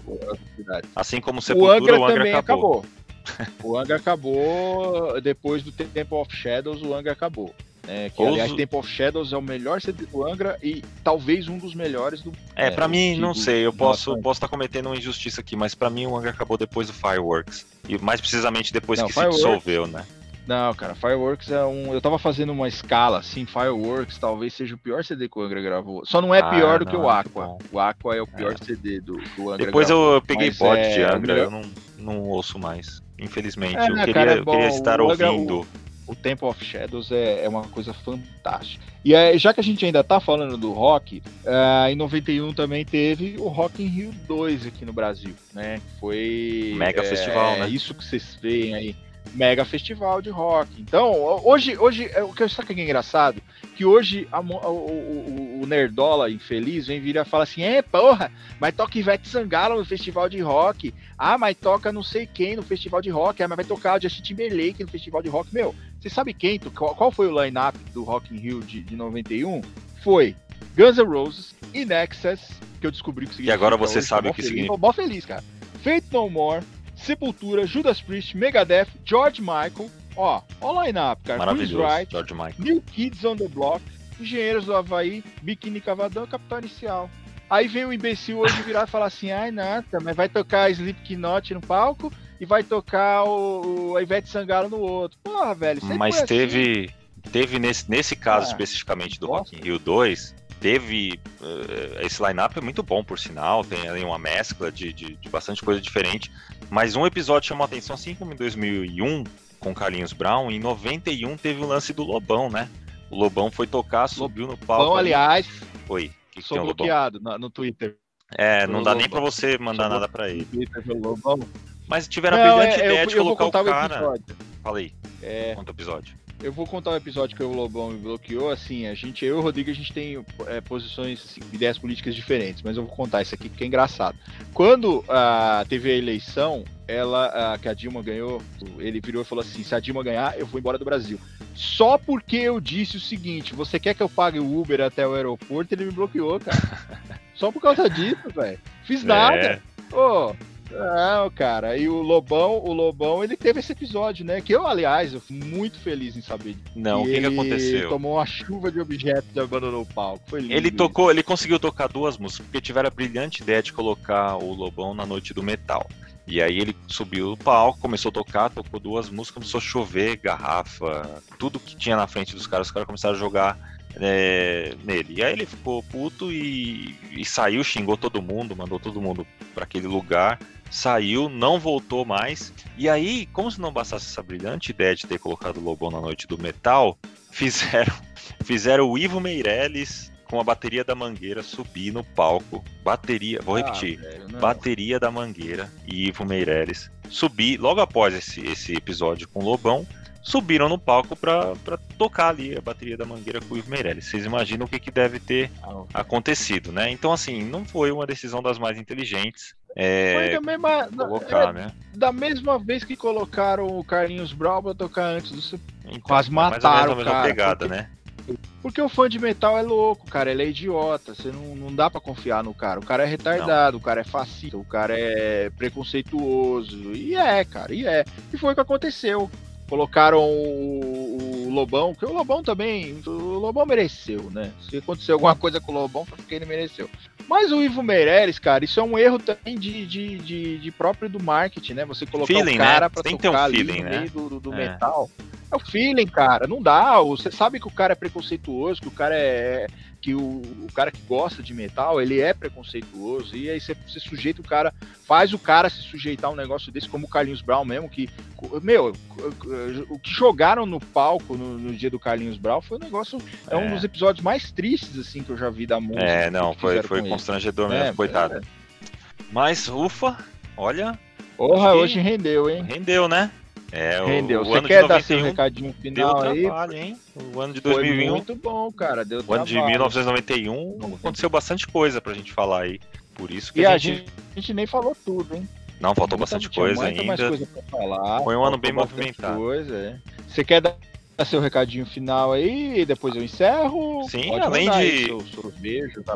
S1: a-
S2: Assim como o
S1: O
S2: Sepultura,
S1: Angra
S2: o Angra
S1: também
S2: acabou.
S1: acabou. o Angra acabou depois do Temple of Shadows, o Angra acabou. né? que, aliás, Temple of Shadows é o melhor CD do Angra e talvez um dos melhores do.
S2: É, pra mim,
S1: do-
S2: não sei, eu posso
S1: Angra.
S2: posso estar cometendo uma injustiça aqui, mas pra mim o Angra acabou depois do Fireworks. E mais precisamente depois
S1: Não,
S2: que
S1: Fireworks-
S2: se dissolveu, né?
S1: Não, cara, Fireworks é um. Eu tava fazendo uma escala, assim, Fireworks talvez seja o pior CD que o Angra gravou. Só não é
S2: Ah,
S1: pior do
S2: não,
S1: que o
S2: muito
S1: Aqua. O Aqua é o pior CD do, do Angra.
S2: Depois
S1: gravou.
S2: eu peguei bode
S1: é,
S2: de Angra, eu não, não ouço mais, infelizmente.
S1: É,
S2: eu
S1: né,
S2: queria,
S1: cara, é
S2: eu queria
S1: bom,
S2: estar
S1: o Angra-
S2: ouvindo.
S1: O Temple of Shadows é, é uma coisa fantástica. E aí, já que a gente ainda tá falando do rock, ah, em 91 também teve o Rock in Rio 2 aqui no Brasil, né? Foi
S2: Mega
S1: é,
S2: festival,
S1: é
S2: né?
S1: Isso que vocês veem aí, mega festival de rock. Então, hoje, hoje é o que eu sabe que é engraçado, que hoje a o, o, o nerdola infeliz vem vir e fala assim: "É, porra, mas toca Ivete Sangalo no festival de rock. Ah, mas toca não sei quem no festival de rock. Ah, mas vai tocar o Justin Timberlake no festival de rock. Meu, você sabe quem? Qual, qual foi o line-up do Rock in Rio de, de 91? Foi Guns N' Roses, In Excess, que eu descobri que significa.
S2: agora você
S1: hoje,
S2: sabe o que
S1: feliz,
S2: significa.
S1: Tô mó feliz, cara. Fate No More, Sepultura, Judas Priest, Megadeth, George Michael. Ó, ó o line-up, cara.
S2: Maravilhoso,
S1: Wright,
S2: George Michael.
S1: New Kids on the Block, Engenheiros do Havaí, Biquíni Cavadão, Capitão Inicial. Aí vem o imbecil hoje virar e falar assim: ai, nada, mas vai tocar Slipknot no palco e vai tocar o, o Ivete Sangalo no outro. Porra, velho.
S2: Mas
S1: assim.
S2: teve, teve nesse, nesse caso
S1: Ah,
S2: especificamente do. Rock in Rio 2, teve. eh, esse line-up é muito bom, por sinal, tem ali uma mescla de, de, de bastante coisa diferente. Mas um episódio chamou a atenção, assim como em 2001, com Carlinhos Brown, em 91 teve o lance do Lobão, né? O Lobão foi tocar, subiu no palco. Ali.
S1: aliás,
S2: Oi, o que,
S1: sou
S2: Lobão?
S1: bloqueado no, no Twitter.
S2: É, não dá nem
S1: Lobão.
S2: pra você mandar
S1: Sou
S2: nada pra ele.
S1: Twitter Lobão.
S2: Mas tiveram a
S1: Não,
S2: brilhante
S1: é,
S2: ideia
S1: eu,
S2: de
S1: eu
S2: colocar o cara. Falei,
S1: É,
S2: conta o episódio.
S1: Eu vou contar um episódio que o Lobão me bloqueou. Assim, a gente, eu e o Rodrigo, a gente tem é, posições, assim, ideias políticas diferentes, mas eu vou contar isso aqui porque é engraçado. Quando ah, teve a eleição, ela, ah, que a Dilma ganhou, ele virou e falou assim: se a Dilma ganhar, eu vou embora do Brasil. Só porque eu disse o seguinte: você quer que eu pague o Uber até o aeroporto? Ele me bloqueou, cara. Só por causa disso, velho. Fiz nada.
S2: É,
S1: Ô, não, cara. E o Lobão, o Lobão, ele teve esse episódio, né? Que eu, aliás, eu fui muito feliz em saber.
S2: não, o que, que
S1: ele
S2: aconteceu?
S1: tomou uma chuva de objetos e abandonou o palco. Foi lindo
S2: Ele
S1: isso.
S2: tocou, ele conseguiu tocar duas músicas, porque tiveram a brilhante ideia de colocar o Lobão na noite do metal. E aí ele subiu no palco, começou a tocar, tocou duas músicas, começou a chover, garrafa, tudo que tinha na frente dos caras, os caras começaram a jogar é, nele. E aí ele ficou puto e, e saiu, xingou todo mundo, mandou todo mundo para aquele lugar. Saiu, não voltou mais. E aí, como se não bastasse essa brilhante ideia de ter colocado o Lobão na noite do metal, fizeram, fizeram o Ivo Meirelles com a bateria da Mangueira subir no palco. Bateria, vou
S1: Ah,
S2: repetir.
S1: velho, não.
S2: Bateria da Mangueira e Ivo Meirelles subir logo após esse, esse episódio com o Lobão. Subiram no palco pra tocar ali a bateria da Mangueira com o Ivo Meirelles. Vocês imaginam o que, que deve ter
S1: Ah,
S2: acontecido, né? Então, assim, não foi uma decisão das mais inteligentes. É,
S1: da mesma,
S2: colocar,
S1: é,
S2: né?
S1: da mesma vez que colocaram o Carlinhos Brown pra tocar antes do
S2: Então,
S1: Quase
S2: é mais ou menos
S1: mataram cara,
S2: pegada,
S1: porque-
S2: né?
S1: Porque o fã de metal é louco, cara. Ele é idiota. Você não, não dá pra confiar no cara. O cara é retardado, o cara é fascista, o cara é preconceituoso. E é, cara, e é. E foi o que aconteceu. Colocaram o, o Lobão, que o Lobão também. O Lobão mereceu, né? Se aconteceu alguma coisa com o Lobão, foi porque ele mereceu. Mas o Ivo Meirelles, cara, isso é um erro também de, de, de, de próprio do marketing, né? Você colocar
S2: Feeling,
S1: o cara
S2: né?
S1: pra
S2: Tem ter um
S1: tocar ali
S2: feeling,
S1: no
S2: né?
S1: meio do, do- do
S2: É.
S1: metal. É o feeling, cara. Não dá. Você sabe que o cara é preconceituoso, que o cara é. Que o, o cara que gosta de metal, ele é preconceituoso. E aí você, você sujeita o cara, faz o cara se sujeitar a um negócio desse, como o Carlinhos Brown mesmo, que. Meu, o que jogaram no palco no, no dia do Carlinhos Brown foi um negócio. É. um
S2: É.
S1: dos episódios mais tristes, assim, que eu já vi da música.
S2: É, não, foi, foi constrangedor mesmo,
S1: É,
S2: coitado.
S1: é.
S2: Mas, ufa, olha,
S1: Porra, hoje rendeu, hein?
S2: rendeu, né? É, o-
S1: Rendeu.
S2: o,
S1: Você
S2: ano
S1: quer
S2: de
S1: dar seu
S2: 91
S1: recadinho
S2: deu
S1: final aí?
S2: trabalho, hein? O ano de
S1: Foi
S2: 2001
S1: muito bom, cara. Deu
S2: O ano de
S1: trabalho.
S2: 1991 aconteceu bastante coisa pra gente falar aí. Por isso que
S1: E
S2: a gente.
S1: a gente nem falou tudo, hein?
S2: Não, faltou bastante coisa ainda.
S1: coisa falar.
S2: Foi um ano bem movimentado.
S1: Coisa, é. Você quer dar seu recadinho final aí, depois eu encerro.
S2: Sim, além de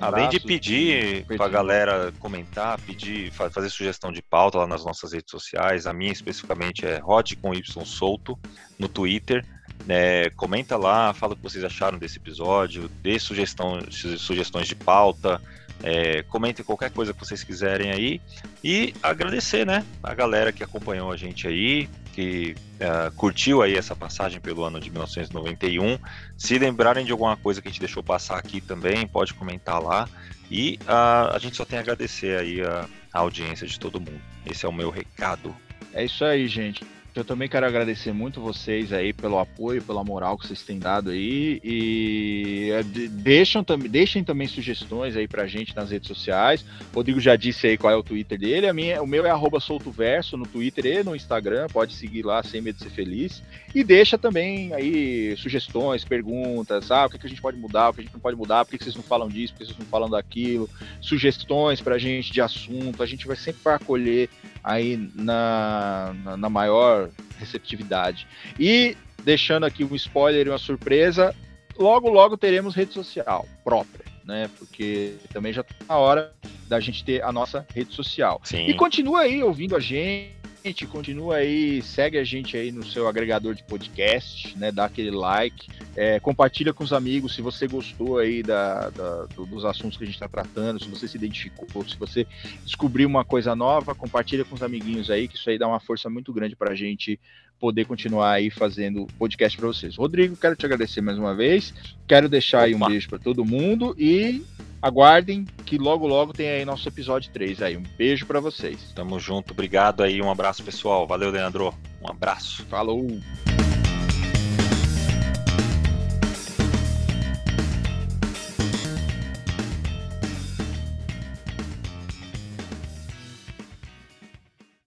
S2: além de pedir para a galera comentar, pedir, fazer sugestão de pauta lá nas nossas redes sociais. A minha especificamente é Rod com Y solto no Twitter. É, comenta lá, fala o que vocês acharam desse episódio, dê sugestão, sugestões de pauta, é, comentem qualquer coisa que vocês quiserem aí e agradecer, né, a galera que acompanhou a gente aí, que uh, curtiu aí essa passagem pelo ano de 1991. Se lembrarem de alguma coisa que a gente deixou passar aqui também, pode comentar lá. E uh, a gente só tem a agradecer aí a, a audiência de todo mundo. Esse é o meu recado.
S1: É isso aí, gente. Eu também quero agradecer muito vocês aí pelo apoio, pela moral que vocês têm dado aí e é, deixam, deixem também sugestões aí pra gente nas redes sociais. O Rodrigo já disse aí qual é o Twitter dele, a minha, o meu é soltoverso no Twitter e no Instagram, pode seguir lá sem medo de ser feliz. E deixa também aí sugestões, perguntas, ah, o que, que a gente pode mudar, o que a gente não pode mudar, por que, que vocês não falam disso, por que vocês não falam daquilo, sugestões pra gente de assunto, a gente vai sempre acolher aí na, na, na maior receptividade. E deixando aqui um spoiler e uma surpresa, logo logo teremos rede social própria, né? Porque também já está na hora da gente ter a nossa rede social.
S2: Sim.
S1: E continua aí ouvindo a gente gente, continua aí, segue a gente aí no seu agregador de podcast, né? Dá aquele like, é, compartilha com os amigos se você gostou aí da, da dos assuntos que a gente está tratando, se você se identificou, se você descobriu uma coisa nova, compartilha com os amiguinhos aí, que isso aí dá uma força muito grande para a gente poder continuar aí fazendo podcast para vocês. Rodrigo, quero te agradecer mais uma vez, quero deixar Opa. aí um beijo para todo mundo e aguardem que logo logo tem aí nosso episódio 3 aí. Um beijo para vocês.
S2: Tamo junto, obrigado aí, um abraço pessoal. Valeu, Leandro. Um abraço.
S1: Falou.